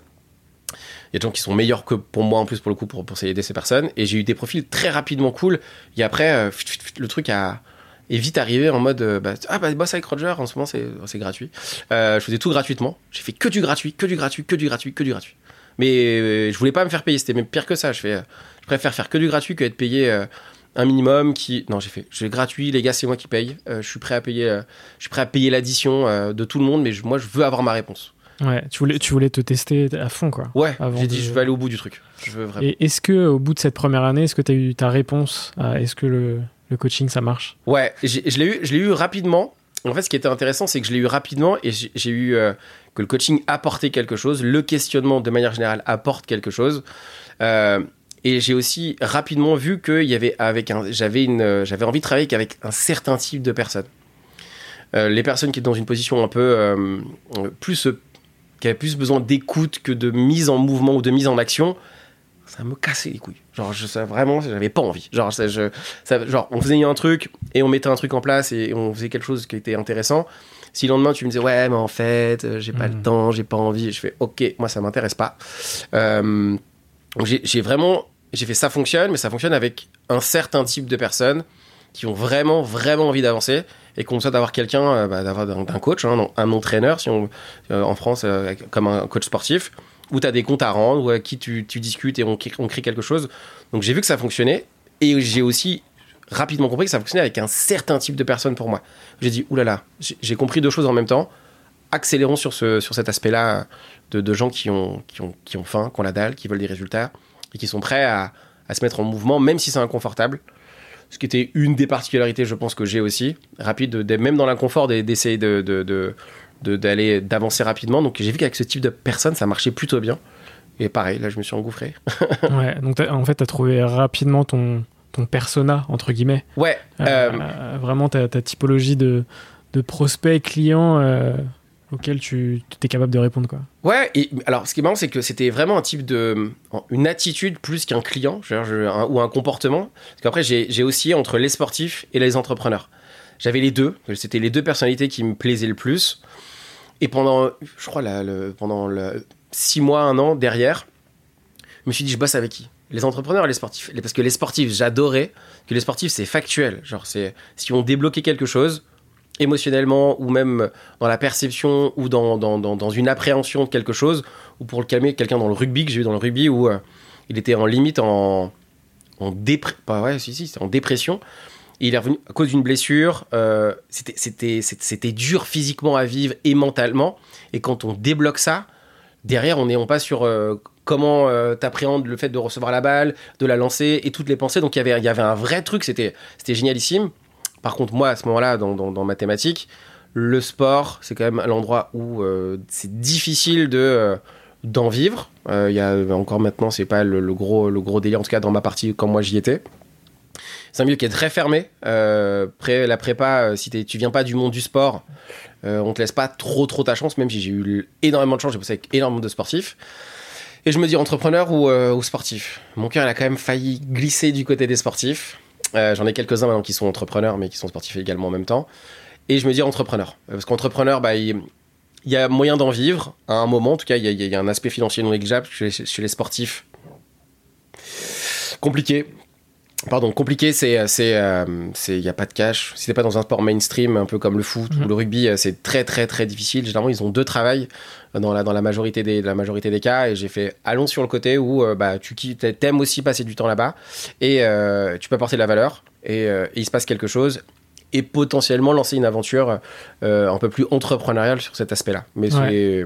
Il y a des gens qui sont meilleurs que pour moi, en plus, pour le coup, pour, pour aider ces personnes. Et j'ai eu des profils très rapidement cool. Et après, euh, le truc a, et vite arrivé en mode euh, bah, ah bah bosse avec Roger en ce moment c'est c'est gratuit. Euh, je faisais tout gratuitement. J'ai fait que du gratuit que du gratuit que du gratuit que du gratuit. Mais euh, je voulais pas me faire payer. C'était même pire que ça. Je fais je préfère faire que du gratuit que être payé euh, un minimum qui non j'ai fait j'ai gratuit. Les gars c'est moi qui paye. Euh, je suis prêt à payer je suis prêt à payer l'addition de tout le monde mais je- moi je veux avoir ma réponse.
Ouais, tu voulais, tu voulais te tester à fond, quoi.
ouais j'ai dit
de-
je veux aller au bout du truc. Je veux vraiment.
Et est-ce que au bout de cette première année, est-ce que tu as eu ta réponse à est-ce que le, le coaching ça marche
Ouais, je l'ai eu, je eu rapidement. En fait, ce qui était intéressant, c'est que je l'ai eu rapidement et j'ai eu euh, que le coaching apportait quelque chose, le questionnement de manière générale apporte quelque chose. Euh, et j'ai aussi rapidement vu que y avait avec un, j'avais euh, envie de travailler avec un certain type de personnes. Les personnes qui étaient dans une position un peu plus, qui avaient plus besoin d'écoute que de mise en mouvement ou de mise en action, ça me cassait les couilles. Genre, je, ça, vraiment, j'avais pas envie. Genre, ça, je, ça- genre, on faisait un truc et on mettait un truc en place et on faisait quelque chose qui était intéressant. Si le lendemain tu me disais ouais mais en fait euh, j'ai pas
Mhm.
le temps, j'ai pas envie, je fais ok moi ça m'intéresse pas. Euh, donc j'ai vraiment j'ai fait ça fonctionne mais ça fonctionne avec un certain type de personnes qui ont vraiment vraiment envie d'avancer et qu'on d'avoir quelqu'un euh, bah, d'avoir d'un d'un coach hein, un entraîneur si on euh, en France euh, comme un coach sportif où tu as des comptes à rendre ou à qui tu, discutes et on, on crée quelque chose. Donc j'ai vu que ça fonctionnait et j'ai aussi rapidement compris que ça fonctionnait avec un certain type de personnes pour moi. J'ai dit, oulala, j'ai compris deux choses en même temps. Accélérons sur, ce, sur cet aspect-là de, gens qui ont, qui, ont, qui ont faim, qui ont la dalle, qui veulent des résultats et qui sont prêts à, à se mettre en mouvement, même si c'est inconfortable. Ce qui était une des particularités, je pense, que j'ai aussi. Rapide, de- même dans l'inconfort, d'e- d'essayer de, de, de- de- d'aller d'avancer rapidement. Donc j'ai vu qu'avec ce type de personnes, ça marchait plutôt bien. Et pareil, là, je me suis engouffré.
Ouais, donc t'as- en fait, tu as trouvé rapidement ton, ton persona, entre guillemets.
Ouais,
Euh,
euh,
euh, vraiment ta, ta typologie de, de prospect, client euh, auquel tu es capable de répondre. Quoi.
Ouais, et alors ce qui est marrant, c'est que c'était vraiment un type de. une attitude plus qu'un client, je un- ou un comportement. Parce qu'après, j'ai j'ai oscillé entre les sportifs et les entrepreneurs. J'avais les deux, c'était les deux personnalités qui me plaisaient le plus. Et pendant, je crois, pendant six mois, un an derrière, je me suis dit, je bosse avec qui? Les entrepreneurs et les sportifs. Parce que les sportifs, j'adorais que les sportifs, c'est factuel. Genre, c'est si on débloquait quelque chose, émotionnellement ou même dans la perception ou dans, une appréhension de quelque chose, ou pour le calmer, quelqu'un dans le rugby que j'ai vu dans le rugby où euh, il était en limite en, en, ouais, si, si, en dépression. Il est revenu à cause d'une blessure. euh, c'était- dur physiquement à vivre et mentalement. Et quand on débloque ça, derrière, on est on passe sur euh, comment euh, t'appréhendes le fait de recevoir la balle, de la lancer et toutes les pensées. Donc il y avait, un vrai truc, c'était génialissime. Par contre, moi, à ce moment-là, dans, dans, dans ma thématique, le sport, c'est quand même l'endroit où euh, c'est difficile de d'en vivre. Il y a encore maintenant, c'est pas le, le gros le gros délire en tout cas dans ma partie quand moi j'y étais. C'est un milieu qui est très fermé. Euh, la prépa, euh, si tu viens pas du monde du sport, euh, on te laisse pas trop trop ta chance. Même si j'ai eu énormément de chance, j'ai bossé avec énormément de sportifs. Et je me dis entrepreneur ou, sportif. Mon cœur il a quand même failli glisser du côté des sportifs. J'en ai quelques-uns maintenant qui sont entrepreneurs, mais qui sont sportifs également en même temps. Et je me dis entrepreneur. Parce qu'entrepreneur, bah, il, y a moyen d'en vivre à un moment. En tout cas, il y a, un aspect financier non négligeable chez les sportifs. Compliqué. Pardon, compliqué, c'est, c'est, euh, c'est, il y a pas de cash. Si t'es pas dans un sport mainstream, un peu comme le foot
Mhm.
ou le rugby, euh, c'est très, très, très difficile. Généralement, ils ont deux travails dans la, dans la majorité des, la majorité des cas. Et j'ai fait, allons sur le côté où, euh, bah, tu t'aimes aussi passer du temps là-bas et euh, tu peux apporter de la valeur et, euh, et il se passe quelque chose et potentiellement lancer une aventure euh, un peu plus entrepreneuriale sur cet aspect-là. Mais c'est,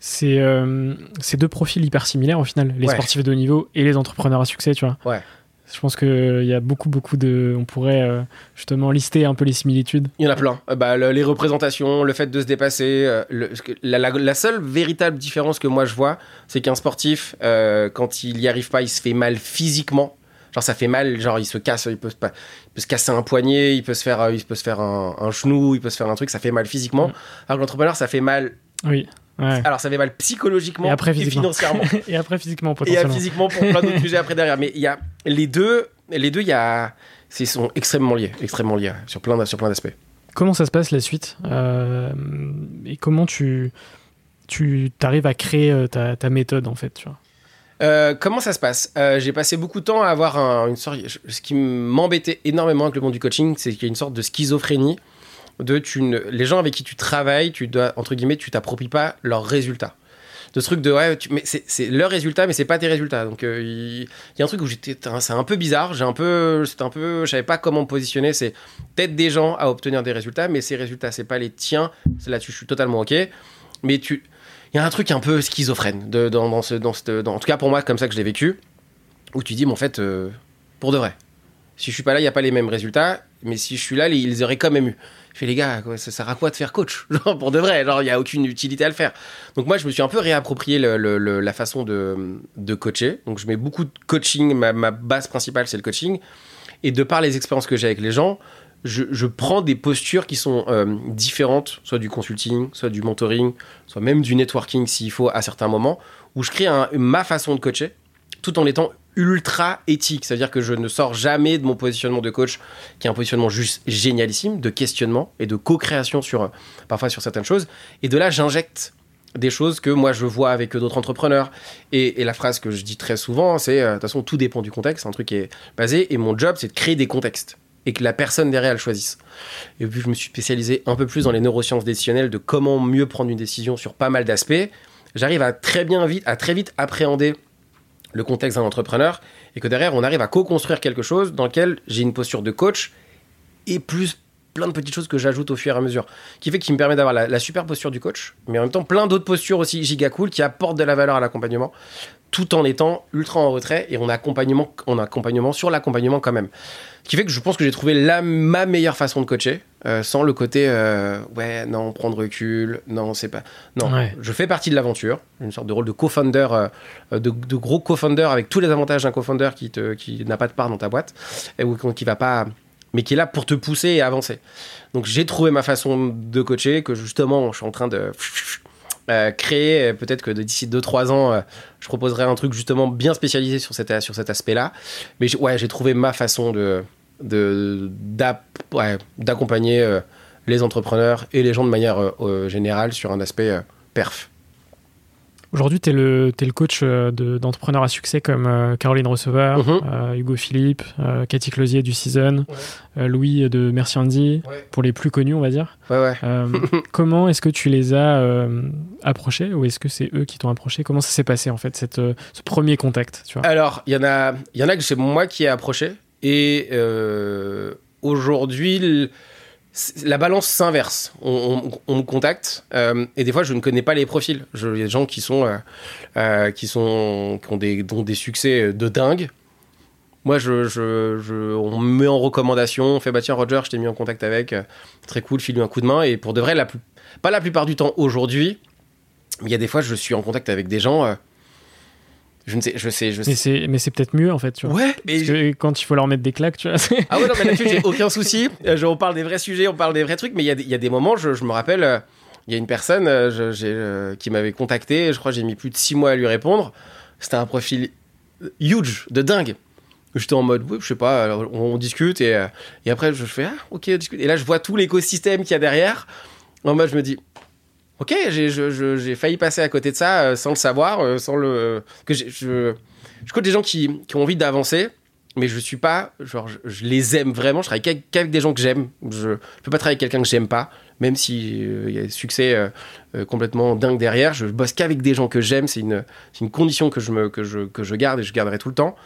C'est euh, deux profils hyper similaires au final, les
Ouais.
sportifs de haut niveau et les entrepreneurs à succès, tu vois.
Ouais.
Je pense qu'il y a beaucoup, beaucoup de. On pourrait euh, justement lister un peu les similitudes.
Il y en a plein. Euh, bah, le- les représentations, le fait de se dépasser. euh, le- la, la- la seule véritable différence que moi je vois, c'est qu'un sportif, quand il y arrive pas, il se fait mal physiquement. Genre ça fait mal, genre il se casse, il peut, se pas- il peut se casser un poignet, il peut se faire, il peut se faire un, un genou, il peut se faire un truc, ça fait mal physiquement.
Mm.
Alors que l'entrepreneur, ça fait mal.
Oui. Ouais.
Alors ça fait mal psychologiquement
Et après, physiquement.
financièrement.
et après, physiquement,
et physiquement pour plein d'autres sujets après derrière. Mais il y a les deux, les deux, il y a, c'est sont extrêmement liés, extrêmement liés sur plein, sur plein d'aspects.
Comment ça se passe la suite? Euh, Et comment tu tu arrives à créer euh, ta, ta méthode en fait tu vois?
Euh, comment ça se passe? Euh, J'ai passé beaucoup de temps à avoir un- une sorte. Ce qui m'embêtait énormément avec le monde du coaching, c'est qu'il y a une sorte de schizophrénie. De les gens avec qui tu travailles, tu dois entre guillemets, tu t'appropries pas leurs résultats. De ce truc de ouais, mais c'est leurs résultats, mais c'est pas tes résultats. Donc euh, il y a un truc où j'étais, c'est un peu bizarre. J'ai un peu, c'était un peu, je savais pas comment me positionner. C'est peut-être des gens à obtenir des résultats, mais ces résultats, c'est pas les tiens. Là-dessus, je suis totalement ok. Mais tu, il y a un truc un peu schizophrène de, dans, dans ce, dans cette- dans- en tout cas pour moi, comme ça que je l'ai vécu, où tu dis, mais en fait, euh, pour de vrai, si je suis pas là, il y a pas les mêmes résultats, mais si je suis là, ils auraient quand même eu. Je fais les gars, ça sert à quoi de faire coach pour de vrai, il y a aucune utilité à le faire. Donc moi, je me suis un peu réapproprié la façon de, de coacher. Donc je mets beaucoup de coaching, ma, ma base principale c'est le coaching, et de par les expériences que j'ai avec les gens, je, prends des postures qui sont euh, différentes, soit du consulting, soit du mentoring, soit même du networking s'il faut à certains moments, où je crée ma façon de coacher, tout en étant ultra éthique. C'est-à-dire que je ne sors jamais de mon positionnement de coach, qui est un positionnement juste génialissime, de questionnement et de co-création sur, parfois sur certaines choses. Et de là, j'injecte des choses que moi je vois avec d'autres entrepreneurs. Et, et la phrase que je dis très souvent, c'est euh, de toute façon, tout dépend du contexte. C'est un truc qui est basé. Et mon job, c'est de créer des contextes et que la personne derrière elle choisisse. Et puis je me suis spécialisé un peu plus dans les neurosciences décisionnelles de comment mieux prendre une décision sur pas mal d'aspects. J'arrive à très bien vite, à très vite appréhender le contexte d'un entrepreneur et que derrière on arrive à co-construire quelque chose dans lequel j'ai une posture de coach et plus plein de petites choses que j'ajoute au fur et à mesure qui fait qu'il me permet d'avoir la, super posture du coach mais en même temps plein d'autres postures aussi giga cool qui apportent de la valeur à l'accompagnement tout en étant ultra en retrait et on a accompagnement, on accompagnement sur l'accompagnement quand même. Ce qui fait que je pense que j'ai trouvé la, ma meilleure façon de coacher, euh, sans le côté euh, ouais, non, prendre recul, non, c'est pas. Non,
Ouais.
je fais partie de l'aventure, une sorte de rôle de co-founder, euh, de, de gros co-founder avec tous les avantages d'un co-founder qui, te- qui n'a pas de part dans ta boîte, et ou qui va pas. mais qui est là pour te pousser et avancer. Donc j'ai trouvé ma façon de coacher, que justement je suis en train de créer. Peut-être que d'ici 2-3 ans, je proposerai un truc justement bien spécialisé sur cet, sur cet aspect-là. Mais j'ai- ouais, j'ai trouvé ma façon de ouais, d'accompagner euh, les entrepreneurs et les gens de manière euh, générale sur un aspect euh, perf.
Aujourd'hui, tu es, le coach de- d'entrepreneurs à succès comme euh, Caroline Receveur,
Mhm.
euh, Hugo Philippe, euh, Cathy Closier du Season,
Ouais.
Louis de Merci Andy,
Ouais.
pour les plus connus, on va dire.
Ouais,
comment est-ce que tu les as approchés ou est-ce que c'est eux qui t'ont approché? Comment ça s'est passé en fait, cette, ce premier contact tu vois?
Alors, il y en a, il y en a que c'est moi qui ai approché. Et euh, aujourd'hui, la balance s'inverse. On, me contacte euh, et des fois, je ne connais pas les profils. Il y a des gens qui sont, euh, qui ont des, dont des succès de dingue. Moi, on me met en recommandation, on fait bah tiens Roger, je t'ai mis en contact avec, très cool, file-lui un coup de main. Et pour de vrai, pas la plupart du temps aujourd'hui, mais il y a des fois, je suis en contact avec des gens. Je ne sais, je sais, je sais.
Mais c'est, mais c'est peut-être mieux en fait, tu vois.
Ouais, mais
Parce que quand il faut leur mettre des claques, tu vois.
ah ouais, non, mais là-dessus, j'ai aucun souci. Euh, je- on parle des vrais sujets, on parle des vrais trucs, mais il y, a y a des moments, je, je me rappelle, euh, il y a une personne euh, je- euh, qui m'avait contacté, je crois que j'ai mis plus de six mois à lui répondre. C'était un profil huge, de dingue. J'étais en mode, oui, je sais pas, on, on discute, et, et après, je fais, ah, ok, on discute. Et là, je vois tout l'écosystème qu'il y a derrière. En mode, je me dis, ok, j'ai, failli passer à côté de ça euh, sans le savoir, euh, sans le. que je, je des gens qui, qui ont envie d'avancer, mais je suis pas genre je, les aime vraiment je travaille qu'avec des gens que j'aime. Je, je peux pas travailler avec quelqu'un que j'aime pas même si euh, il y a des succès euh, euh, complètement dingue derrière. Je bosse qu'avec des gens que j'aime c'est une une condition que je me que je que je garde et je garderai tout le temps.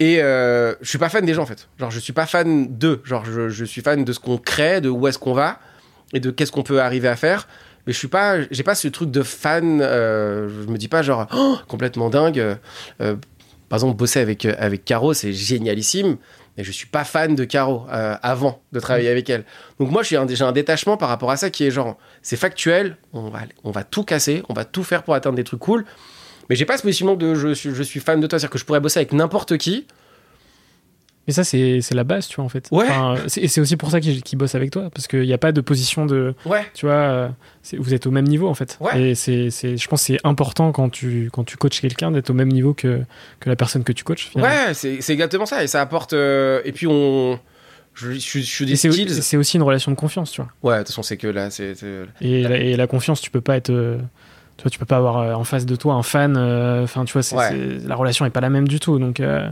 Et euh, je suis pas fan des gens en fait. Genre je suis pas fan d'eux. Genre je, je suis fan de ce qu'on crée de où est-ce qu'on va et de qu'est-ce qu'on peut arriver à faire mais je suis pas j'ai pas ce truc de fan euh, je me dis pas genre Oh, complètement dingue euh, euh, par exemple, bosser avec, euh, avec Caro, c'est génialissime, mais je suis pas fan de Caro euh, avant de travailler avec elle. Donc moi, j'ai un, un détachement par rapport à ça qui est genre, c'est factuel, on va, on va tout casser, on va tout faire pour atteindre des trucs cool, mais j'ai pas ce positionnement de je, suis- je suis fan de toi, c'est-à-dire que je pourrais bosser avec n'importe qui.
Mais ça, c'est, la base, tu vois, en fait.
Ouais.
Enfin, et c'est aussi pour ça qu'ils, qu'ils bossent avec toi, parce qu'il n'y a pas de position de.
Ouais.
Tu vois, euh, vous êtes au même niveau, en fait.
Ouais.
Et c'est, je pense que c'est important quand tu, quand tu coaches quelqu'un d'être au même niveau que, que la personne que tu coaches. finalement.
Ouais, c'est exactement ça, et ça apporte. euh, et puis on. Je, je, je suis des
c'est,
skills.
c'est aussi une relation de confiance, tu vois.
Ouais, de toute façon, c'est que là, c'est.
Et la, et la confiance, tu peux pas être. euh, tu vois, tu peux pas avoir euh, en face de toi un fan. euh, Enfin, tu vois,
Ouais.
la relation est pas la même du tout. Donc, euh,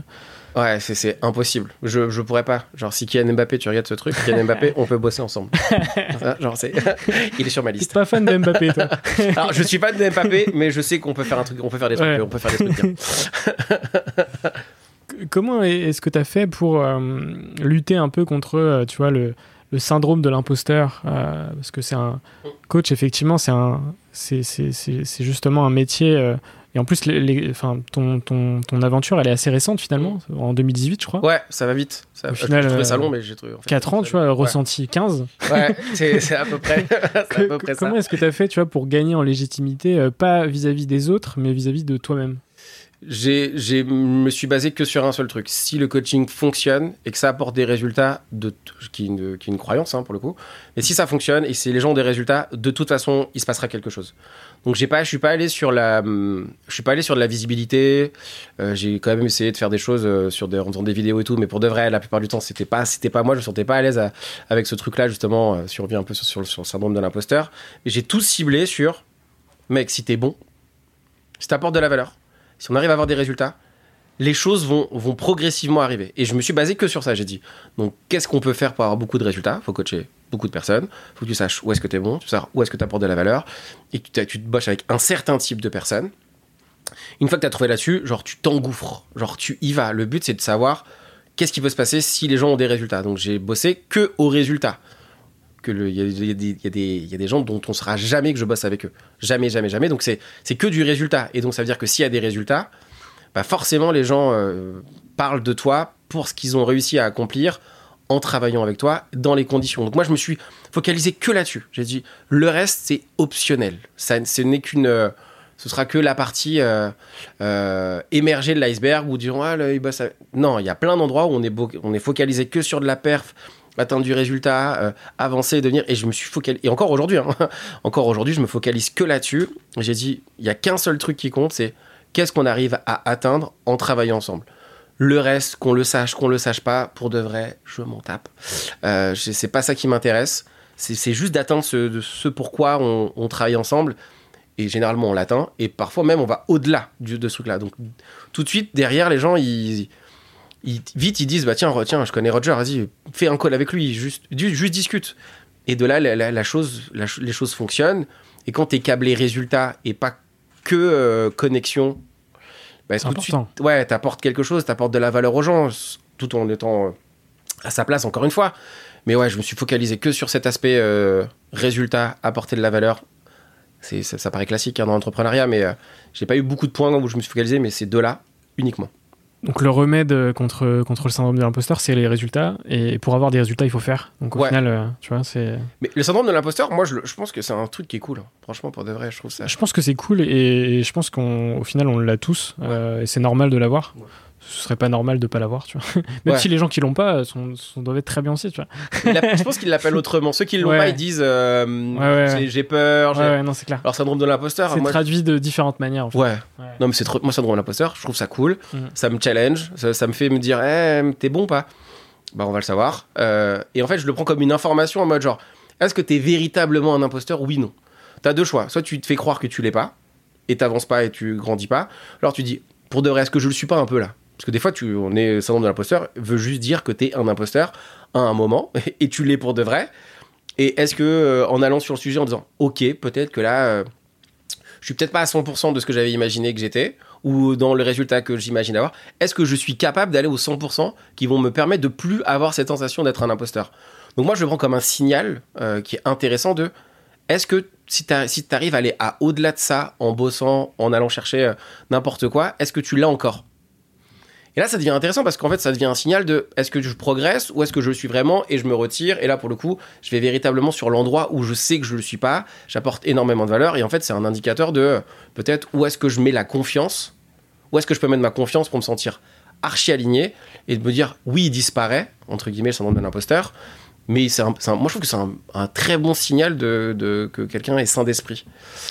Ouais, c'est- c'est impossible. Je, je pourrais pas. Genre, si Kylian Mbappé, tu regardes ce truc, Kylian Mbappé, on peut bosser ensemble. Ça, Genre, c'est. Il est sur ma
t'es
liste.
pas fan de Mbappé, toi.
Alors, je suis pas de Mbappé, mais je sais qu'on peut faire un truc, on peut faire des trucs,
Ouais.
on peut faire des trucs bien.
Comment est- est-ce que tu as fait pour euh, lutter un peu contre, euh, tu vois, le, le syndrome de l'imposteur euh, Parce que c'est un coach, effectivement, c'est un, c'est, c'est, c'est, c'est justement un métier. Euh, et en plus, les, les- enfin, ton, ton, ton aventure, elle est assez récente finalement, en 2018, je crois.
Ouais, ça va vite. Ça,
Au
je
final,
trouvais ça
euh,
long, mais j'ai trouvé. en fait,
4 ans, tu vois,
ouais.
ressenti 15.
Ouais, c'est à peu près, à peu
Que-
près ça.
comment est-ce que tu as fait, tu vois, pour gagner en légitimité, euh, pas vis-à-vis des autres, mais vis-à-vis de toi-même?
J'ai, j'ai, me suis basé que sur un seul truc. Si le coaching fonctionne et que ça apporte des résultats, de, qui, est une, qui est une croyance hein, pour le coup, mais si ça fonctionne et si les gens ont des résultats, de toute façon, il se passera quelque chose. Donc j'ai pas, je suis pas allé sur la, hum, je suis pas allé sur de la visibilité. Euh, j'ai quand même essayé de faire des choses euh, sur des, en faisant des vidéos et tout, mais pour de vrai, la plupart du temps, c'était pas, c'était pas moi. Je me sentais pas à l'aise à- avec ce truc-là justement. Euh, si un peu sur, le- syndrome de l'imposteur, et j'ai tout ciblé sur, mec, si t'es bon, si t'apportes de la valeur, si on arrive à avoir des résultats, les choses vont, vont progressivement arriver. Et je me suis basé que sur ça. J'ai dit, donc, qu'est-ce qu'on peut faire pour avoir beaucoup de résultats? Faut coacher beaucoup de personnes. faut que tu saches où est-ce que tu es bon, tu sais où est-ce que tu apportes de la valeur. Et que tu, te bosses avec un certain type de personnes. Une fois que tu as trouvé là-dessus, genre, tu t'engouffres. Genre, tu y vas. Le but, c'est de savoir qu'est-ce qui peut se passer si les gens ont des résultats. Donc, j'ai bossé que aux résultats. Que Il y, a- il des- il il gens dont on saura jamais que je bosse avec eux. Jamais, jamais, jamais. Donc, c'est c'est que du résultat. Et donc, ça veut dire que s'il y a des résultats, bah forcément les gens euh, parlent de toi pour ce qu'ils ont réussi à accomplir en travaillant avec toi dans les conditions. Donc moi je me suis focalisé que là-dessus. J'ai dit le reste c'est optionnel. Ça, ce n'est qu'une, euh, ce sera que la partie euh, euh, émergée de l'iceberg où diront ah bosse avec- Non, il y a plein d'endroits où on est on est focalisé que sur de la perf atteindre du résultat, euh, avancer, devenir. Et je me suis focalisé. Et encore aujourd'hui, hein, encore aujourd'hui, je me focalise que là-dessus. J'ai dit, il y a qu'un seul truc qui compte, c'est qu'est-ce qu'on arrive à atteindre en travaillant ensemble. Le reste, qu'on le sache, qu'on le sache pas, pour de vrai, je m'en tape. Euh, c'est pas ça qui m'intéresse. C'est juste d'atteindre ce, ce pourquoi on, travaille ensemble. Et généralement, on l'atteint. Et parfois même, on va au-delà de ce truc-là. Donc, tout de suite, derrière, les gens, vite, ils disent bah tiens, tiens, je connais Roger, vas-y, fais un call avec lui, juste, discute. Et de là, les choses fonctionnent. Et quand t'es câblé résultat et pas que euh, connexion, bah, de suite,
important.
ouais, t'apportes quelque chose, t'apportes de la valeur aux gens, tout en étant euh, à sa place, encore une fois. Mais ouais, je me suis focalisé que sur cet aspect euh, résultat, apporter de la valeur. C'est, ça, ça paraît classique hein, dans l'entrepreneuriat, mais euh, j'ai pas eu beaucoup de points où je me suis focalisé, mais c'est deux-là uniquement.
Donc le remède contre, contre le syndrome de l'imposteur, c'est les résultats. Et pour avoir des résultats, il faut faire. Donc au
Ouais.
final, euh, tu vois, c'est.
Mais le syndrome de l'imposteur, moi, je, je pense que c'est un truc qui est cool. Franchement, pour de vrai, je trouve ça.
Je pense que c'est cool et, et je pense qu'au final, on l'a tous. euh, et c'est normal de l'avoir.
Ouais.
Ce serait pas normal de pas l'avoir, tu vois. Même
Ouais.
si les gens qui l'ont pas sont, sont- doivent être très bien aussi, tu vois.
Il je pense qu'il l'appelle autrement. Ceux qui l'ont
Ouais.
pas, ils disent euh,
ouais,
j'ai- peur.
non, c'est clair.
Alors, syndrome de l'imposteur,
C'est
moi.
traduit de différentes manières. En fait.
Ouais. Non, mais c'est trop. Moi, syndrome de l'imposteur, je trouve ça cool.
Mm.
Ça me challenge. Ça, ça me fait me dire, eh, t'es bon pas? Bah, on va le savoir. Euh, et en fait, je le prends comme une information en mode genre, est-ce que t'es véritablement un imposteur? Oui, non. T'as deux choix. Soit tu te fais croire que tu l'es pas, et t'avances pas et tu grandis pas. Alors tu dis, pour de vrai, est-ce que je le suis pas un peu là? Parce que des fois, tu, on est syndrome de l'imposteur, veut juste dire que t'es un imposteur à un moment, et tu l'es pour de vrai. Et est-ce que, euh, en allant sur le sujet en disant, ok, peut-être que là, euh, je suis peut-être pas à 100% de ce que j'avais imaginé que j'étais, ou dans le résultat que j'imagine avoir, est-ce que je suis capable d'aller aux 100% qui vont me permettre de plus avoir cette sensation d'être un imposteur? Donc moi, je le prends comme un signal euh, qui est intéressant de, est-ce que si tu arrives à aller au-delà de ça en bossant, en allant chercher n'importe quoi, est-ce que tu l'as encore? Et là, ça devient intéressant parce qu'en fait, ça devient un signal de est-ce que je progresse ou est-ce que je le suis vraiment et je me retire. Et là, pour le coup, je vais véritablement sur l'endroit où je sais que je le suis pas. J'apporte énormément de valeur et en fait, c'est un indicateur de euh, peut-être où est-ce que je mets la confiance, où est-ce que je peux mettre ma confiance pour me sentir archi aligné et de me dire oui, il disparaît entre guillemets le syndrome de l'imposteur. Mais c'est moi, je trouve que c'est un, un très bon signal de, de- que quelqu'un est sain d'esprit.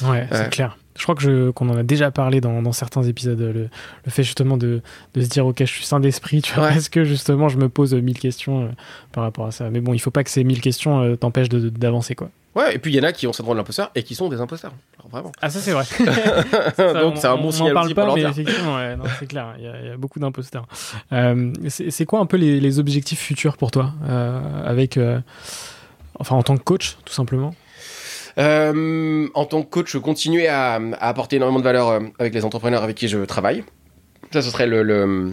Ouais, c'est
Ouais.
clair. Je crois que qu'on en a déjà parlé dans, dans certains épisodes, le, le fait justement de, de se dire ok, je suis sain d'esprit, tu vois,
Ouais.
parce que justement je me pose mille questions euh, par rapport à ça. Mais bon, il faut pas que ces mille questions euh, t'empêchent de- d'avancer quoi.
Ouais, et puis il y en a qui ont syndrome de l'imposteur et qui sont des imposteurs. Alors, vraiment.
Ah, ça, c'est vrai.
Donc c'est un bon
on
signal
n'en parle
aussi
pas, mais effectivement, ouais, c'est clair. Il y, a- il y a beaucoup d'imposteurs. Euh, c'est quoi un peu les, les objectifs futurs pour toi euh, avec, enfin, en tant que coach, tout simplement?
En tant que coach, continuer à, à apporter énormément de valeur euh, avec les entrepreneurs avec qui je travaille. Ça, ce serait le,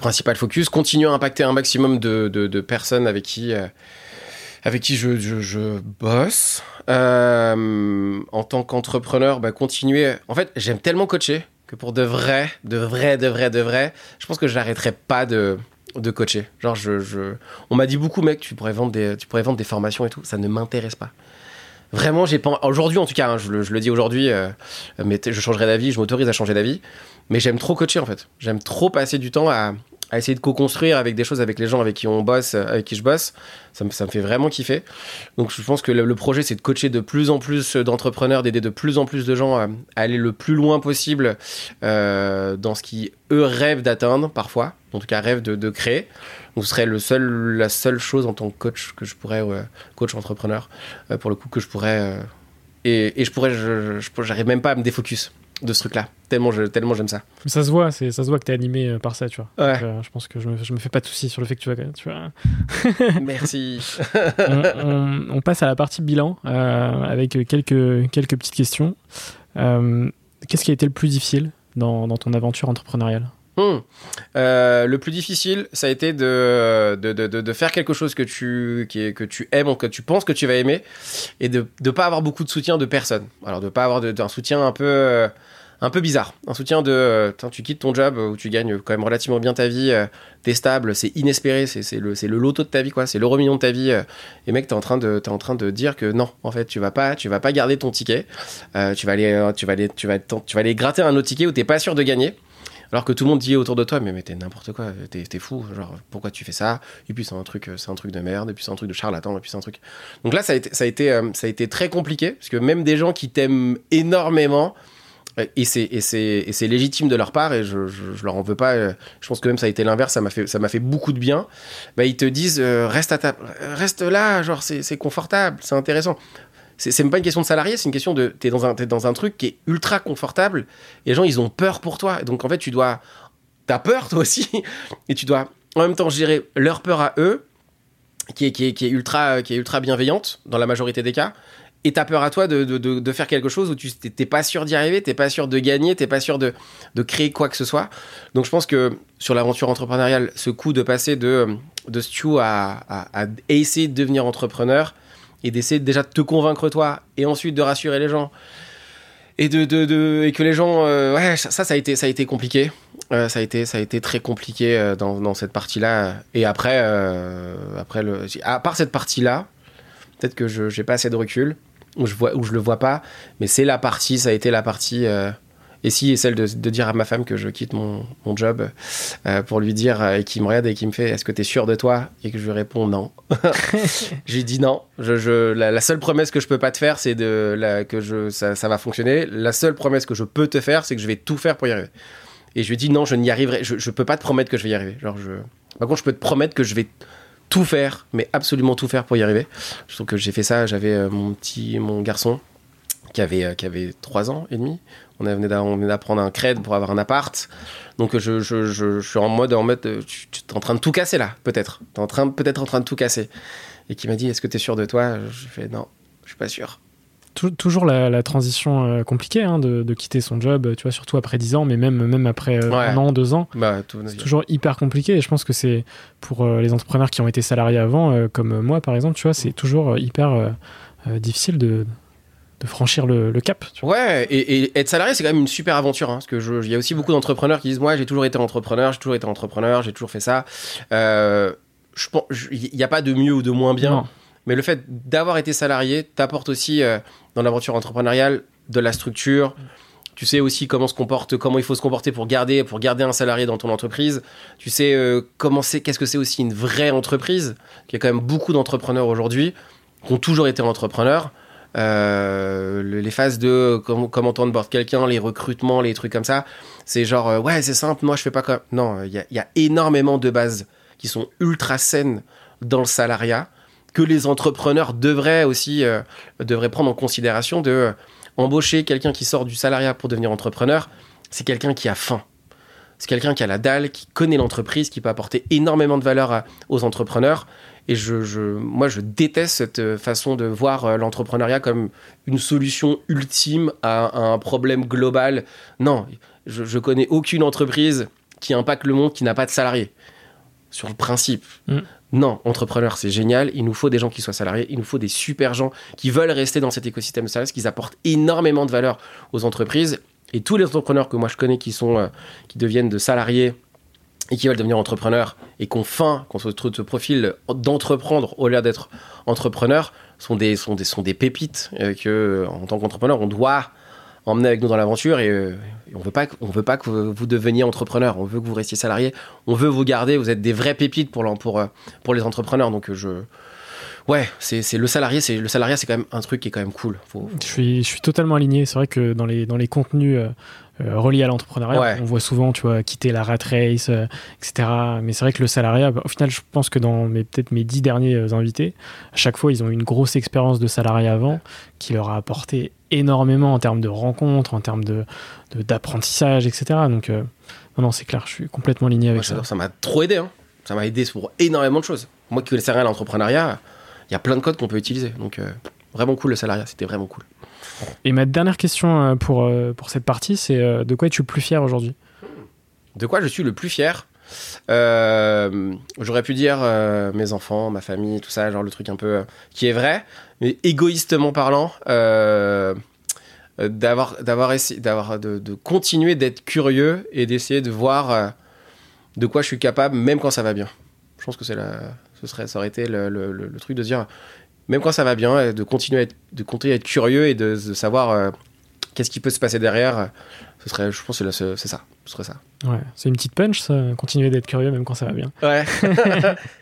principal focus. Continuer à impacter un maximum de, personnes avec qui, euh, avec qui je, je, je bosse. Euh, en tant qu'entrepreneur, bah, continuer. En fait, j'aime tellement coacher que pour de vrai, de vrai, de vrai, de vrai, je pense que j'arrêterai pas de, de coacher. Genre, je, je... on m'a dit beaucoup, mec, tu pourrais vendre des, tu pourrais vendre des formations et tout. Ça ne m'intéresse pas. Vraiment, j'ai pas. Aujourd'hui, en tout cas, hein, je, le, dis aujourd'hui, euh, mais je changerai d'avis, je m'autorise à changer d'avis. Mais j'aime trop coacher en fait. J'aime trop passer du temps à, à essayer de co-construire avec des choses avec les gens avec qui on bosse, euh, avec qui je bosse. Ça me, fait vraiment kiffer. Donc je pense que le, projet, c'est de coacher de plus en plus d'entrepreneurs, d'aider de plus en plus de gens à, aller le plus loin possible euh, dans ce qui eux rêvent d'atteindre parfois, en tout cas rêvent de, créer. Donc ce serait le seul, la seule chose en tant que coach que je pourrais, ouais, coach entrepreneur, euh, pour le coup que je pourrais euh, et, je pourrais, j'arrive même pas à me défocus de ce truc-là. Tellement, je, tellement j'aime ça.
Mais Ça se voit, c'est- ça se voit que tu es animé euh, par ça, tu vois.
Ouais.
Donc, euh, je pense que je me, je me fais pas de soucis sur le fait que tu vas. Tu vois
Merci.
on, on- on passe à la partie bilan euh, avec quelques, quelques petites questions. Qu'est-ce qui a été le plus difficile dans, dans ton aventure entrepreneuriale?
Hmm. Euh, le plus difficile, ça a été de, faire quelque chose que tu, aimes ou que tu penses que tu vas aimer et de ne pas avoir beaucoup de soutien de personne. Alors, de ne pas avoir d'un soutien un peu, euh, un peu bizarre. Un soutien de euh, tu quittes ton job où tu gagnes quand même relativement bien ta vie, euh, t'es stable, c'est inespéré, c'est le, le loto de ta vie. C'est l'euro million de ta vie. et mec, t'es en, train de- en train de dire que non, en fait, tu vas pas, vas pas garder ton ticket. Tu, vas aller, tu, vas aller, tu, vas, tu vas aller gratter un autre ticket où t'es pas sûr de gagner. Alors que tout le monde dit autour de toi, mais, t'es n'importe quoi, t'es, fou, genre pourquoi tu fais ça? Et puis c'est un truc, un truc de merde, et puis c'est un truc de charlatan, et puis c'est un truc. Donc là, ça a été, euh, très compliqué parce que même des gens qui t'aiment énormément, euh, et c'est, légitime de leur part, et je, leur en veux pas. euh, Je pense que même ça a été l'inverse, ça m'a fait, beaucoup de bien. Bah ils te disent, reste à ta, reste là, genre c'est confortable, c'est intéressant. C'est, même pas une question de salarié, c'est une question de, t'es dans un, dans un truc qui est ultra confortable et les gens, ils ont peur pour toi. Donc, en fait, tu dois. T'as peur, toi aussi. Et tu dois, en même temps, gérer leur peur à eux, qui est, qui est, qui est, ultra, qui est ultra bienveillante, dans la majorité des cas. Et t'as peur à toi de, de, de, faire quelque chose où tu t'es pas sûr d'y arriver, t'es pas sûr de gagner, t'es pas sûr de, de créer quoi que ce soit. Donc, je pense que sur l'aventure entrepreneuriale, ce coup de passer de, de Stu à, à essayer de devenir entrepreneur et d'essayer déjà de te convaincre toi et ensuite de rassurer les gens. Et de, de, de- et que les gens euh, ouais ça, ça a été ça a été compliqué. Euh, ça a été ça a été très compliqué euh, dans, dans cette partie là et après après le à part cette partie là peut-être que je j'ai pas assez de recul ou je vois ou je le vois pas mais c'est la partie ça a été la partie et si et celle de, de dire à ma femme que je quitte mon, mon job euh, pour lui dire euh, et qui me regarde et qui me fait est-ce que tu es sûr de toi? Et que je lui réponds non. J'ai dit non. Je, je- la, la seule promesse que je peux pas te faire c'est de la, que je ça, ça va fonctionner. La seule promesse que je peux te faire c'est que je vais tout faire pour y arriver. Et je lui ai dit non je n'y arriverai je, je peux pas te promettre que je vais y arriver. Genre je par contre je peux te promettre que je vais tout faire mais absolument tout faire pour y arriver. Je trouve que j'ai fait ça. J'avais euh, mon petit mon garçon qui avait qui avait 3 ans et demi on venait d'apprendre un cred pour avoir un appart. Donc je, je, je, je suis en mode en mode euh, tu, tu es en train de tout casser là peut-être. T'es en train peut-être en train de tout casser. Et qui m'a dit est-ce que tu es sûr de toi? Je fais non je suis pas sûr.
Tou- Toujours la, la transition euh, compliquée hein, de, de quitter son job, tu vois, surtout après 10 ans, mais même, même après euh,
Ouais.
un an, deux ans.
bah
C'est toujours hyper compliqué et je pense que c'est pour euh, les entrepreneurs qui ont été salariés avant, comme moi par exemple, tu vois, c'est toujours hyper difficile de, de franchir le, le cap. tu vois.
Ouais, et, et être salarié, c'est quand même une super aventure. hein, parce que il y a aussi beaucoup d'entrepreneurs qui disent Moi, j'ai toujours été entrepreneur, j'ai toujours été entrepreneur, j'ai toujours fait ça. Euh, je pense- je- Il n'y a pas de mieux ou de moins bien.
Non.
Mais le fait d'avoir été salarié t'apporte aussi euh, dans l'aventure entrepreneuriale de la structure. Tu sais aussi comment se comporte, comment il faut se comporter pour garder, pour garder un salarié dans ton entreprise. Tu sais euh, comment c'est, qu'est-ce que c'est aussi une vraie entreprise. Il y a quand même beaucoup d'entrepreneurs aujourd'hui qui ont toujours été entrepreneurs. Euh, le- les phases de comment, comment t'onboard quelqu'un, les recrutements, les trucs comme ça, c'est genre euh, ouais c'est simple, moi je fais pas comme non, il y a, énormément de bases qui sont ultra saines dans le salariat que les entrepreneurs devraient aussi euh, devraient prendre en considération de embaucher quelqu'un qui sort du salariat pour devenir entrepreneur, c'est quelqu'un qui a faim. C'est quelqu'un qui a la dalle, qui connaît l'entreprise, qui peut apporter énormément de valeur aux entrepreneurs. Et je, je- moi, je déteste cette euh, façon de voir euh, l'entrepreneuriat comme une solution ultime à, à un problème global. Non, je, je connais aucune entreprise qui impacte le monde qui n'a pas de salariés. Sur le principe.
Mm.
Non, entrepreneur, c'est génial. Il nous faut des gens qui soient salariés. Il nous faut des super gens qui veulent rester dans cet écosystème services, qui apportent énormément de valeur aux entreprises. Et tous les entrepreneurs que moi je connais qui sont, euh, qui deviennent de salariés et qui veulent devenir entrepreneurs et qu'on faim, qu'on se trouve ce profil d'entreprendre au lieu d'être entrepreneur, sont des, pépites euh, que, en tant qu'entrepreneur, on doit emmener avec nous dans l'aventure et, euh, et on veut pas, on veut pas que vous, deveniez entrepreneur. On veut que vous restiez salarié. On veut vous garder. Vous êtes des vrais pépites euh, pour les entrepreneurs. Donc euh, ouais, c'est, le salarié. C'est le salariat, c'est quand même un truc qui est quand même cool.
Je suis, totalement aligné. C'est vrai que dans les, dans les contenus euh, euh, reliés à l'entrepreneuriat,
Ouais.
on voit souvent, tu vois, quitter la rat race, euh, etc. Mais c'est vrai que le salariat, bah, au final, je pense que dans mes, peut-être mes dix derniers euh, invités, à chaque fois, ils ont eu une grosse expérience de salarié avant qui leur a apporté énormément en termes de rencontres, en termes de, de- d'apprentissage, etc. Donc, euh, non, non, c'est clair, je suis complètement aligné
Moi,
avec ça.
ça m'a trop aidé. hein. Ça m'a aidé pour énormément de choses. Moi qui connaissais rien à l'entrepreneuriat, il y a plein de codes qu'on peut utiliser. Donc vraiment cool le salariat. C'était vraiment cool.
Et ma dernière question euh, pour, euh, pour cette partie, c'est euh, de quoi es-tu le plus fier aujourd'hui?
De quoi je suis le plus fier? J'aurais pu dire mes enfants, ma famille, tout ça, genre le truc un peu qui est vrai, mais égoïstement parlant, d'avoir, d'avoir essayé, d'avoir, de, continuer d'être curieux et d'essayer de voir de quoi je suis capable, même quand ça va bien. Je pense que la, ce serait, ça aurait été le- le- le truc de dire, même quand ça va bien, de continuer à être, de continuer à curieux et de, de savoir euh, qu'est-ce qui peut se passer derrière. Ce serait, je pense que c'est ça, ce serait ça.
Ouais, c'est une petite punch, ça, continuer d'être curieux même quand ça va bien.
Ouais.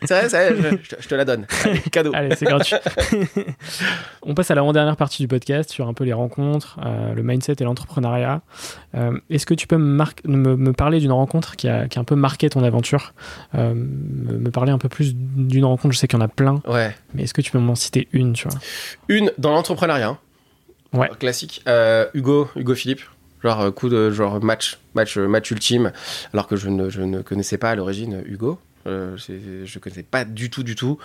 c'est vrai, vrai, je, je te- la donne. Allez, cadeau.
Allez, c'est gratuit. On passe à l'avant-dernière partie du podcast sur un peu les rencontres, euh, le mindset et l'entrepreneuriat. Euh, Est-ce que tu peux me, me parler d'une rencontre qui a, qui a un peu marqué ton aventure? Euh, me, me parler un peu plus d'une rencontre, je sais qu'il y en a plein,
Ouais.
mais est-ce que tu peux m'en citer une, tu vois?
Une dans l'entrepreneuriat.
Ouais.
Classique. Euh, Hugo, Hugo Philippe. Genre euh, coup de genre match, match, euh, match ultime. Alors que je ne, je ne connaissais pas à l'origine Hugo. Euh, je connaissais pas du tout, du tout.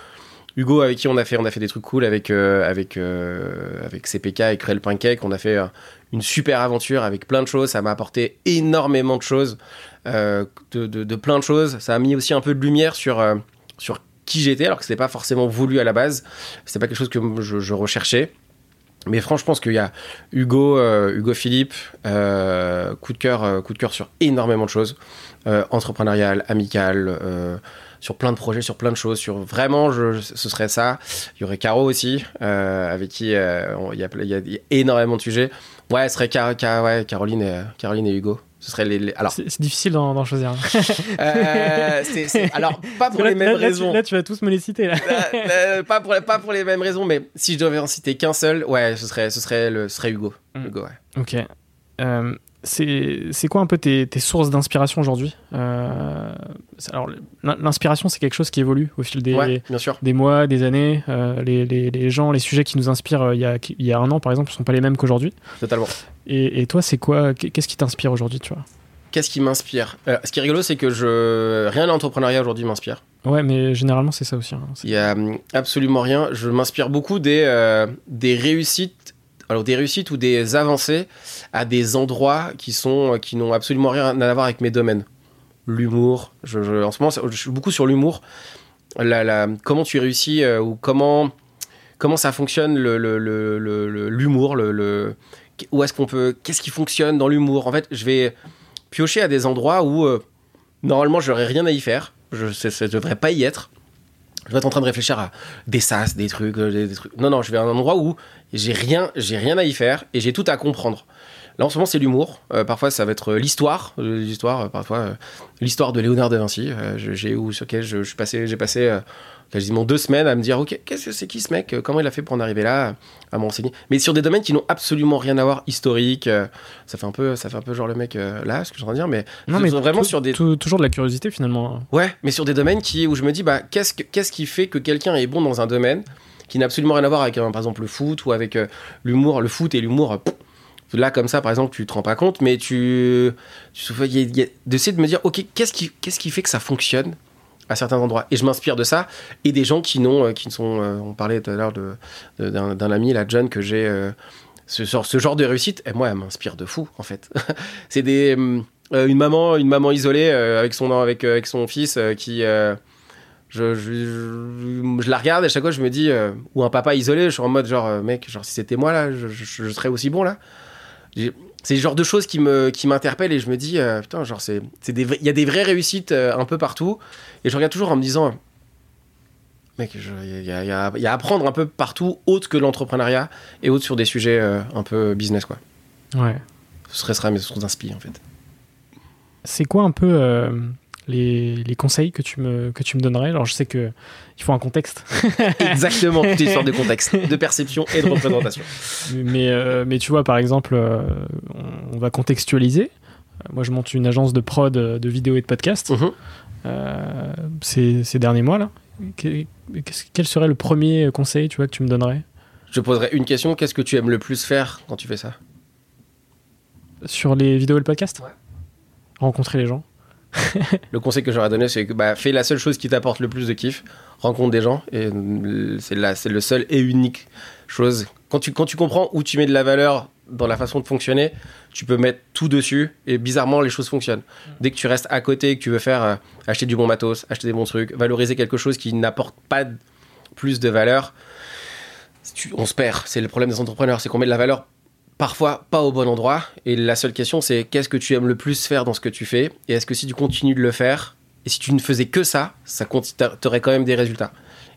Hugo avec qui on a fait, on a fait des trucs cool avec euh, avec avec CPK et Cruel Pancake. On a fait une super aventure avec plein de choses. Ça m'a apporté énormément de choses, de, de, plein de choses. Ça a mis aussi un peu de lumière sur sur qui j'étais, alors que c'était pas forcément voulu à la base. C'était pas quelque chose que je recherchais. Mais franchement, je pense qu'il y a Hugo, euh, Hugo Philippe, euh, coup de cœur, euh, coup de cœur sur énormément de choses, entrepreneurial, amical, sur plein de projets, sur plein de choses, sur vraiment, ce serait ça. Il y aurait Caro aussi, avec qui il y, a, énormément de sujets. Ouais, ce serait ouais, Caroline et Hugo. Ce serait les, les- alors,
C'est difficile d'en d'en choisir.
euh, c'est- c'est- alors pas pour
Là-
les mêmes
là- là, tu-
raisons.
Là, tu vas tous me les citer. Là.
Pas, pour, pas pour les mêmes raisons, mais si je devais en citer qu'un seul, ouais, ce serait, ce serait, le, ce serait Hugo.
Mm.
Hugo, ouais.
Ok. Euh, c'est quoi un peu tes, tes sources d'inspiration aujourd'hui Euh, Alors, l'in- l'inspiration, c'est quelque chose qui évolue au fil des,
Ouais, bien sûr.
des mois, des années. Euh, les, les- les gens, les sujets qui nous inspirent euh, il y, a, il y a un an, par exemple, ne sont pas les mêmes qu'aujourd'hui.
Totalement.
Et, et toi, c'est quoi Qu'est-ce qui t'inspire aujourd'hui, tu vois?
Qu'est-ce qui m'inspire? Ce qui est rigolo, c'est que je... rien à l'entrepreneuriat aujourd'hui m'inspire.
Ouais, mais généralement, c'est ça aussi. hein.
Il y a hum, absolument rien. Je m'inspire beaucoup des, des réussites, alors des réussites ou des avancées à des endroits qui sont qui n'ont absolument rien à voir avec mes domaines. L'humour. Je, en ce moment, je suis beaucoup sur l'humour. Comment tu réussis euh, ou comment comment ça fonctionne l'humour, où est-ce qu'on peut, qu'est-ce qui fonctionne dans l'humour? En fait, je vais piocher à des endroits où euh, normalement j'aurais rien à y faire. Je ne devrais pas y être. Je vais être en train de réfléchir à des sas, des trucs, euh, des, des trucs. Non, non, je vais à un endroit où j'ai rien, j'ai rien à y faire et j'ai tout à comprendre. Là, en ce moment, c'est l'humour. Euh, parfois, ça va être l'histoire. euh, l'histoire, euh, parfois, euh, l'histoire de Léonard de Vinci. euh, j'ai ou sur lequel je, je suis passé, j'ai passé quasiment deux semaines à me dire, ok, qu'est-ce que c'est qui ce mec? Comment il a fait pour en arriver là? À m'enseigner. Mais sur des domaines qui n'ont absolument rien à voir, historique. ça fait un peu, ça fait un peu genre le mec là, ce que je train de dire, mais
Non, mais
vraiment sur des
tou- toujours de la curiosité finalement.
Ouais, mais sur des domaines qui, où je me dis, bah, qu'est-ce, que- qu'est-ce qui fait que quelqu'un est bon dans un domaine qui n'a absolument rien à voir avec, euh, par exemple, le foot ou avec euh, l'humour Le foot et l'humour, euh, là, comme ça, par exemple, tu te rends pas compte, mais tu. tu d'essayer de me dire, ok, qu'est-ce qui, qu'est-ce qui fait que ça fonctionne à certains endroits? Et je m'inspire de ça et des gens qui n'ont, euh, qui sont. on parlait tout à l'heure d'un, ami, la John, que j'ai. ce, genre, de réussite, et moi, elle m'inspire de fou, en fait. c'est des. une maman, une maman isolée avec son avec, avec son fils qui je, je, je- je la regarde et à chaque fois je me dis euh, ou un papa isolé, je suis en mode genre euh, mec, genre si c'était moi là, je, serais aussi bon là. C'est le genre de choses qui me qui m'interpellent et je me dis euh, putain genre c'est il y a des vraies réussites un peu partout et je regarde toujours en me disant mec il y y a- il y a à apprendre un peu partout autre que l'entrepreneuriat et autre sur des sujets un peu business quoi.
Ouais.
Ce serait ça mes sources d'inspi en fait.
C'est quoi un peu les, les conseils que tu me que tu me donnerais Alors je sais que il faut un contexte,
Exactement, toute histoire de contexte, de perception et de représentation.
mais euh, mais tu vois par exemple, euh, on, va contextualiser. Euh, Moi, je monte une agence de prod euh, de vidéos et de podcasts
Mhm.
euh, ces, ces derniers mois là. Que- qu'est-ce- quel serait le premier conseil tu vois que tu me donnerais?
Je poserai une question, qu'est-ce que tu aimes le plus faire quand tu fais ça?
Sur les vidéos et le podcast?
Ouais.
Rencontrer les gens.
Le conseil que j'aurais donné, c'est que bah, fais la seule chose qui t'apporte le plus de kiff, rencontre des gens, et euh, c'est la- c'est le seul et unique chose. Quand tu, quand tu comprends où tu mets de la valeur dans la façon de fonctionner, tu peux mettre tout dessus, et bizarrement, les choses fonctionnent. Dès que tu restes à côté, et que tu veux faire euh, acheter du bon matos, acheter des bons trucs, valoriser quelque chose qui n'apporte pas plus de valeur, tu- on se perd. C'est le problème des entrepreneurs, c'est qu'on met de la valeur parfois pas au bon endroit. Et la seule question, c'est qu'est-ce que tu aimes le plus faire dans ce que tu fais? Et est-ce que si tu continues de le faire, et si tu ne faisais que ça, ça aurais quand même des résultats?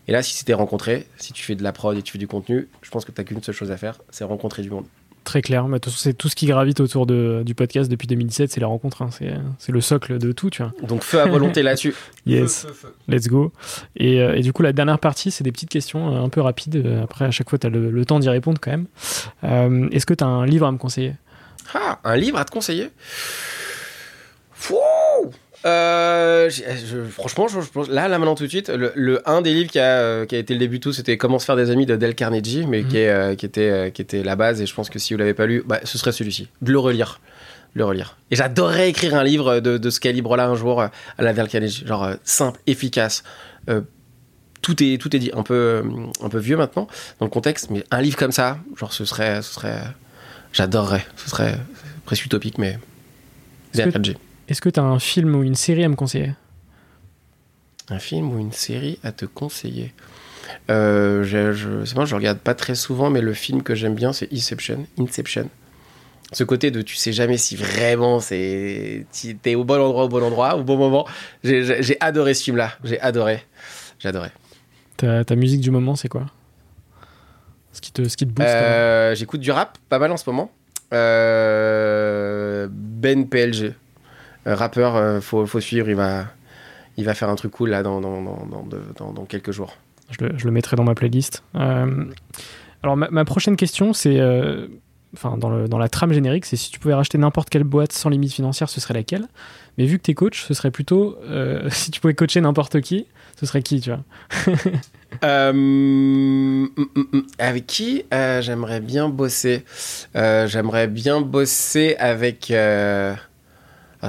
Et là, si c'était rencontré, si tu fais de la prod et tu fais du contenu, je pense que tu n'as qu'une seule chose à faire, c'est rencontrer du monde.
Très clair. Mais de toute façon, c'est tout ce qui gravite autour de, du podcast depuis 2017, c'est les rencontres. hein. C'est, c'est le socle de tout, tu vois.
Donc feu à volonté là-dessus.
Yes, let's go. Et, euh, et du coup, la dernière partie, c'est des petites questions euh, un peu rapides. Après, à chaque fois, tu as le, le temps d'y répondre quand même. Euh, est-ce que tu as un livre à me conseiller?
Ah, un livre à te conseiller? Fouh Euh, je- franchement, je, je pense- là, là, maintenant, tout de suite, le, le- un des livres qui a, euh, qui a été le début de tout, c'était Comment se faire des amis de Dale Carnegie, mais
Mhm.
qui, est, euh, qui, était, euh, qui était la base. Et je pense que si vous l'avez pas lu, bah, ce serait celui-ci. De le relire. Le relire. Et j'adorerais écrire un livre de, de ce calibre-là un jour à la Dale Carnegie. Genre simple, efficace. tout est, tout est dit. Un peu, un peu vieux maintenant, dans le contexte, mais un livre comme ça, genre, ce serait. Ce serait J'adorerais. Ce serait presque utopique, mais.
Que-
Carnegie.
Est-ce que tu as un film ou une série à me conseiller?
Un film ou une série à te conseiller? Euh, je, je, c'est moi, je regarde pas très souvent, mais le film que j'aime bien, c'est Inception. Inception. Ce côté de tu sais jamais si vraiment c'est t'es au bon endroit au bon endroit au bon moment. J'ai, adoré ce film-là. J'ai adoré. J'ai adoré.
ta, ta musique du moment, c'est quoi? Ce qui, te, ce qui te booste hein
Euh, j'écoute du rap, pas mal en ce moment. Euh, ben PLG, rappeur, euh, faut, faut suivre. Il va, il va faire un truc cool là dans, dans, dans, dans, de- dans- dans quelques jours.
je, le, je le mettrai dans ma playlist. Euh, alors, ma, ma prochaine question, c'est. euh, Enfin, dans, le- dans la trame générique, c'est si tu pouvais racheter n'importe quelle boîte sans limite financière, ce serait laquelle? Mais vu que tu es coach, ce serait plutôt. euh, si tu pouvais coacher n'importe qui, ce serait qui, tu vois?
Euh, hum, hum, hum, avec qui? Euh, J'aimerais bien bosser. Euh, J'aimerais bien bosser avec.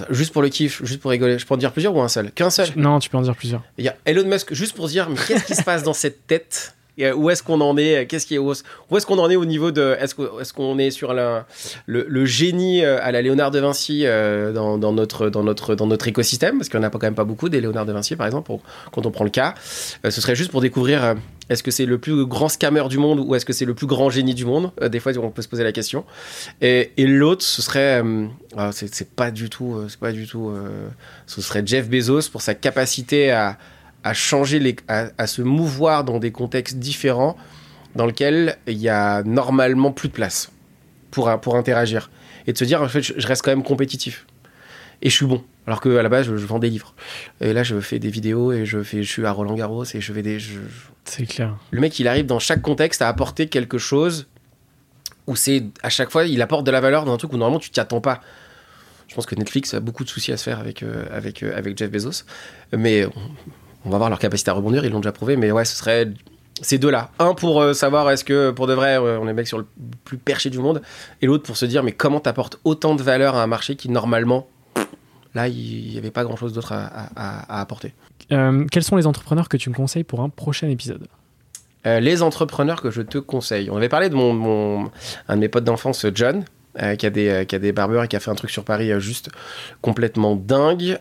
Ah, Juste pour le kiff, juste pour rigoler. Je peux en dire plusieurs ou un seul? Qu'un seul?
Non, tu peux en dire plusieurs.
Il y a Elon Musk, juste pour dire, mais qu'est-ce qui se passe dans cette tête? Euh, Où est-ce qu'on en est? Qu'est-ce qui est où est-ce qu'on en est au niveau de Est-ce qu'on est, qu'on est sur la- le, le génie euh, à la Léonard de Vinci euh, dans, dans notre dans notre dans notre écosystème? Parce qu'il n'y en a pas, quand même pas beaucoup des Léonard de Vinci, par exemple. pour- quand on prend le cas, ce serait juste pour découvrir. Est-ce que c'est le plus grand scammer du monde ou est-ce que c'est le plus grand génie du monde? Euh, Des fois, on peut se poser la question. Et, l'autre, ce serait, euh, ah, c'est pas du tout, euh, c'est pas du tout. ce serait Jeff Bezos pour sa capacité à, changer à, se mouvoir dans des contextes différents, dans lesquels il y a normalement plus de place pour pour interagir. et de se dire en fait je reste quand même compétitif et je suis bon. Alors que à la base je, je vends des livres. Et là je fais des vidéos et je fais je suis à Roland Garros et je fais des je-
C'est clair.
le mec il arrive dans chaque contexte à apporter quelque chose où c'est à chaque fois il apporte de la valeur dans un truc où normalement tu t'y attends pas. Je pense que Netflix a beaucoup de soucis à se faire avec euh, avec euh, avec Jeff Bezos. Mais on, on va voir leur capacité à rebondir. Ils l'ont déjà prouvé. Mais ouais ce serait ces deux là un pour euh, savoir est-ce que pour de vrai on est mec sur le plus perché du monde. Et l'autre pour se dire mais comment t'apportes autant de valeur à un marché qui normalement là il y avait pas grand chose d'autre à- à- à- à apporter
Euh, quels sont les entrepreneurs que tu me conseilles pour un prochain épisode?
Euh, les entrepreneurs que je te conseille. On avait parlé de mon, mon- un de mes potes d'enfance, John, euh, qui, a des, euh, qui a des barbeurs et qui a fait un truc sur Paris euh, juste complètement dingue.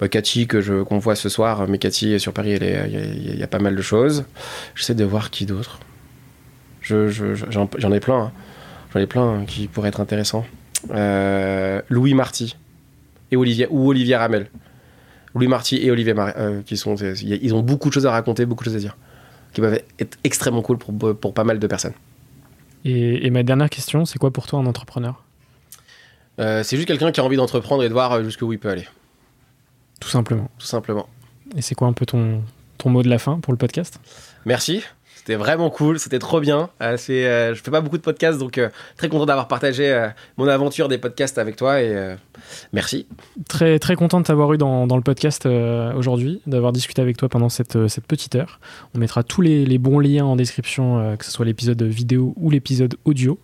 Bah, Cathy, que je, qu'on voit ce soir, mais Cathy sur Paris, il y, a- il y a pas mal de choses. J'essaie de voir qui d'autre. Je, je- je- j'en, j'en ai plein. hein. J'en ai plein hein, qui pourraient être intéressants. Euh, Louis Marty et Olivier, ou Olivier Ramel. Louis Marty et Olivier Mar- euh, qui sont, ils ont beaucoup de choses à raconter, beaucoup de choses à dire, qui peuvent être extrêmement cool pour, pour pas mal de personnes.
et, et ma dernière question, c'est quoi pour toi un entrepreneur?
Euh, c'est juste quelqu'un qui a envie d'entreprendre et de voir jusqu'où il peut aller,
Tout simplement.
tout simplement.
Et c'est quoi un peu ton, ton mot de la fin pour le podcast?
Merci. C'était vraiment cool, c'était trop bien. Euh, c'est, euh, je fais pas beaucoup de podcasts, donc euh, très content d'avoir partagé euh, mon aventure des podcasts avec toi et merci.
Très, très content de t'avoir eu dans, dans le podcast aujourd'hui, d'avoir discuté avec toi pendant cette, cette petite heure. On mettra tous les, les bons liens en description, que ce soit l'épisode vidéo ou l'épisode audio.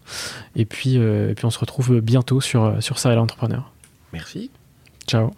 Et puis, et puis on se retrouve bientôt sur, sur Serial Entrepreneur.
Merci. Ciao.